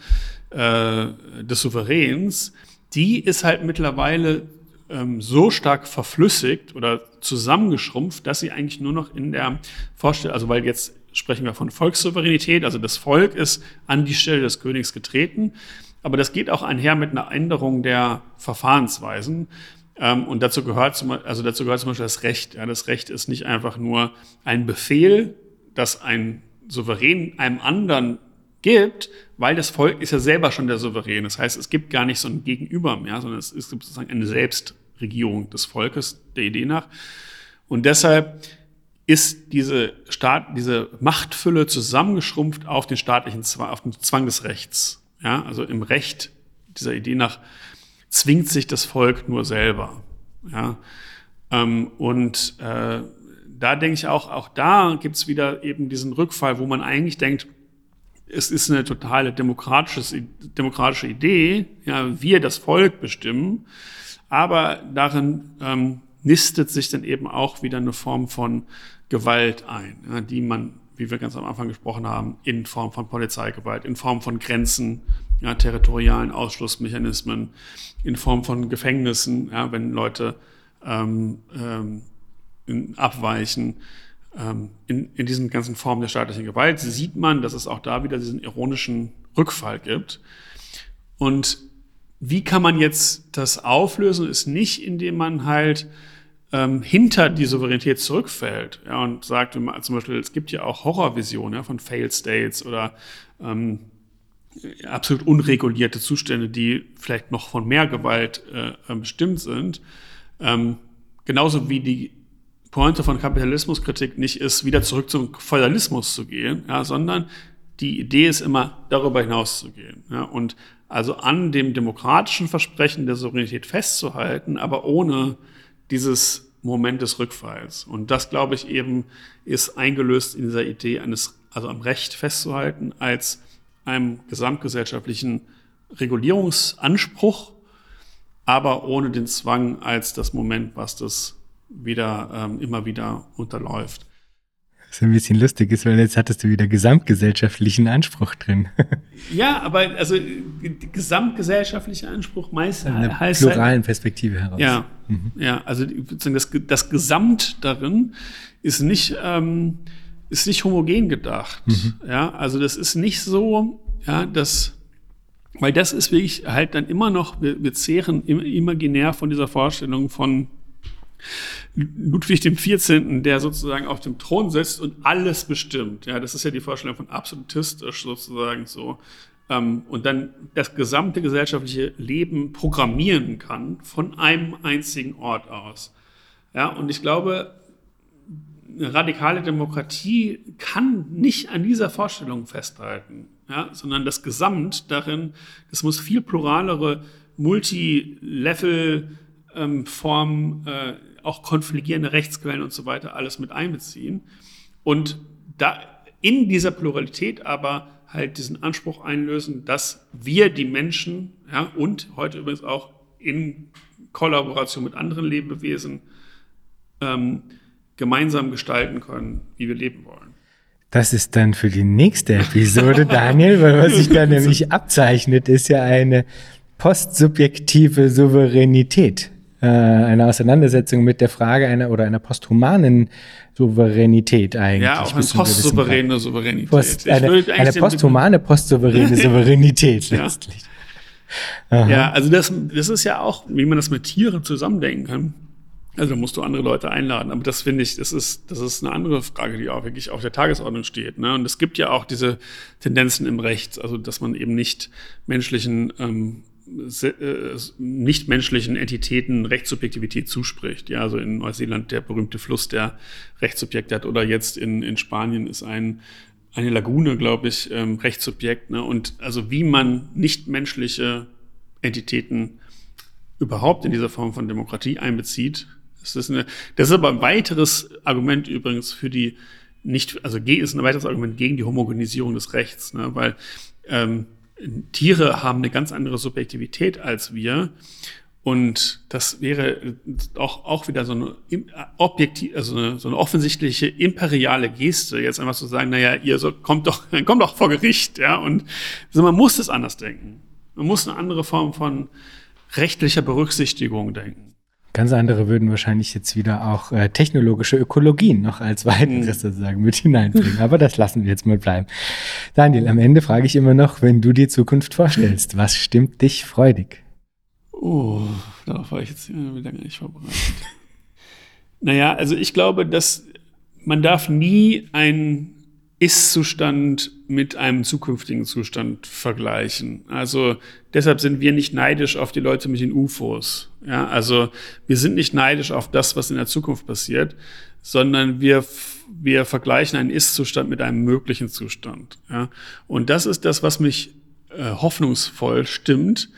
äh, des Souveräns, die ist halt mittlerweile ähm, so stark verflüssigt oder zusammengeschrumpft, dass sie eigentlich nur noch in der Vorstellung, also weil jetzt sprechen wir von Volkssouveränität, also das Volk ist an die Stelle des Königs getreten. Aber das geht auch einher mit einer Änderung der Verfahrensweisen. Ähm, und dazu gehört, zum, also dazu gehört zum Beispiel das Recht. Ja, das Recht ist nicht einfach nur ein Befehl, das ein Souverän einem anderen gibt, weil das Volk ist ja selber schon der Souverän. Das heißt, es gibt gar nicht so ein Gegenüber mehr, sondern es ist sozusagen eine Selbstregierung des Volkes, der Idee nach. Und deshalb ist diese, Staat, diese Machtfülle zusammengeschrumpft auf den staatlichen Zwang, auf den Zwang des Rechts. Ja, also im Recht dieser Idee nach zwingt sich das Volk nur selber. Ja, ähm, und äh, da denke ich auch, auch da gibt's wieder eben diesen Rückfall, wo man eigentlich denkt, es ist eine totale demokratische, Idee, ja, wir das Volk bestimmen, aber darin ähm, nistet sich dann eben auch wieder eine Form von Gewalt ein, ja, die man, wie wir ganz am Anfang gesprochen haben, in Form von Polizeigewalt, in Form von Grenzen, ja, territorialen Ausschlussmechanismen, in Form von Gefängnissen, ja, wenn Leute ähm, ähm, abweichen. Ähm, in, in diesen ganzen Formen der staatlichen Gewalt sieht man, dass es auch da wieder diesen ironischen Rückfall gibt. Und wie kann man jetzt das auflösen, ist nicht, indem man halt ähm, hinter die Souveränität zurückfällt ja, und sagt zum Beispiel, es gibt ja auch Horrorvisionen ja, von Failed States oder ähm, absolut unregulierte Zustände, die vielleicht noch von mehr Gewalt äh, bestimmt sind. Ähm, genauso wie die Pointe von Kapitalismuskritik nicht ist, wieder zurück zum Feudalismus zu gehen, ja, sondern die Idee ist immer, darüber hinaus zu gehen. Ja, und also an dem demokratischen Versprechen der Souveränität festzuhalten, aber ohne dieses Moment des Rückfalls. Und das, glaube ich, eben ist eingelöst in dieser Idee eines, also am Recht festzuhalten, als einem gesamtgesellschaftlichen Regulierungsanspruch, aber ohne den Zwang als das Moment, was das wieder ähm, immer wieder unterläuft. Was ein bisschen lustig ist, weil jetzt hattest du wieder gesamtgesellschaftlichen Anspruch drin. (laughs) ja, aber also gesamtgesellschaftlicher Anspruch meist Eine heißt halt pluralen halt, Perspektive heraus. Ja, mhm. ja, also das, das Gesamt darin ist nicht ähm, ist nicht homogen gedacht. Mhm. Ja, also das ist nicht so, ja, dass weil das ist wirklich halt dann immer noch, wir, wir zehren imaginär von dieser Vorstellung von Ludwig dem 14., der sozusagen auf dem Thron sitzt und alles bestimmt. Ja, das ist ja die Vorstellung von absolutistisch sozusagen so. Ähm, und dann das gesamte gesellschaftliche Leben programmieren kann von einem einzigen Ort aus. Ja, und ich glaube, eine radikale Demokratie kann nicht an dieser Vorstellung festhalten, ja, sondern das Gesamt darin, das muss viel pluralere Multi-Level-Formen ähm, äh, auch konfligierende Rechtsquellen und so weiter alles mit einbeziehen. Und da in dieser Pluralität aber halt diesen Anspruch einlösen, dass wir die Menschen ja, und heute übrigens auch in Kollaboration mit anderen Lebewesen ähm, gemeinsam gestalten können, wie wir leben wollen. Das ist dann für die nächste Episode, (laughs) Daniel, weil was sich da nämlich abzeichnet, ist ja eine postsubjektive Souveränität äh, eine Auseinandersetzung mit der Frage einer oder einer posthumanen Souveränität eigentlich. Ja, auch eine postsouveräne Souveränität. Post, eine, eine posthumane, postsouveräne (laughs) Souveränität letztlich. Ja, ja also das, das ist ja auch, wie man das mit Tieren zusammendenken kann. Also musst du andere Leute einladen. Aber das finde ich, das ist, das ist eine andere Frage, die auch wirklich auf der Tagesordnung steht. Ne? Und es gibt ja auch diese Tendenzen im Recht, also dass man eben nicht menschlichen ähm, äh, nichtmenschlichen Entitäten Rechtssubjektivität zuspricht. Ja, also in Neuseeland der berühmte Fluss, der Rechtssubjekt hat, oder jetzt in, in Spanien ist ein, eine Lagune, glaube ich, ähm, Rechtssubjekt. Ne? Und also wie man nichtmenschliche Entitäten überhaupt in dieser Form von Demokratie einbezieht, das ist, eine, das ist aber ein weiteres Argument übrigens für die nicht, also ist ein weiteres Argument gegen die Homogenisierung des Rechts, ne? weil ähm, Tiere haben eine ganz andere Subjektivität als wir. Und das wäre auch, auch wieder so eine objektiv, also eine, so eine offensichtliche imperiale Geste, jetzt einfach zu sagen, naja, ihr so, kommt doch, (laughs) kommt doch vor Gericht, ja. Und also man muss es anders denken. Man muss eine andere Form von rechtlicher Berücksichtigung denken. Ganz andere würden wahrscheinlich jetzt wieder auch äh, technologische Ökologien noch als weiteres mhm. sozusagen mit hineinbringen. (laughs) Aber das lassen wir jetzt mal bleiben. Daniel, am Ende frage ich immer noch, wenn du die Zukunft vorstellst, was stimmt dich freudig? Oh, darauf war ich jetzt wieder gar nicht vorbereitet. (laughs) naja, also ich glaube, dass man darf nie ein ist-Zustand mit einem zukünftigen Zustand vergleichen. Also deshalb sind wir nicht neidisch auf die Leute mit den UFOs. Ja, also wir sind nicht neidisch auf das, was in der Zukunft passiert, sondern wir wir vergleichen einen Ist-Zustand mit einem möglichen Zustand. Ja, und das ist das, was mich äh, hoffnungsvoll stimmt,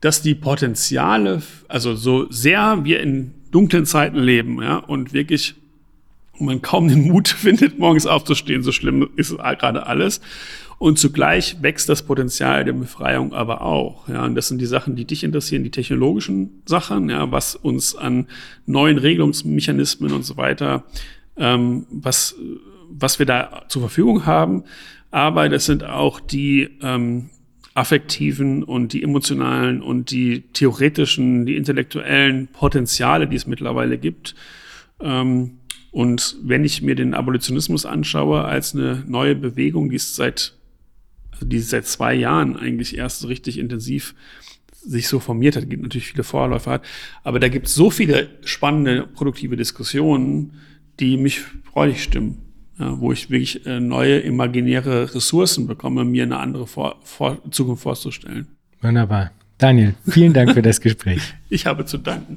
dass die Potenziale, also so sehr wir in dunklen Zeiten leben, ja, und wirklich und man kaum den Mut (laughs) findet, morgens aufzustehen, so schlimm ist gerade alles. Und zugleich wächst das Potenzial der Befreiung aber auch. Ja, und das sind die Sachen, die dich interessieren, die technologischen Sachen, ja, was uns an neuen Regelungsmechanismen und so weiter, ähm, was, was wir da zur Verfügung haben. Aber das sind auch die ähm, affektiven und die emotionalen und die theoretischen, die intellektuellen Potenziale, die es mittlerweile gibt. Ähm, und wenn ich mir den Abolitionismus anschaue als eine neue Bewegung, die ist seit, also die seit zwei Jahren eigentlich erst so richtig intensiv sich so formiert hat, gibt natürlich viele Vorläufer hat, aber da gibt es so viele spannende, produktive Diskussionen, die mich freudig stimmen, ja, wo ich wirklich äh, neue imaginäre Ressourcen bekomme, mir eine andere vor, vor, Zukunft vorzustellen. Wunderbar. Daniel, vielen Dank für das (laughs) Gespräch. ich habe zu danken.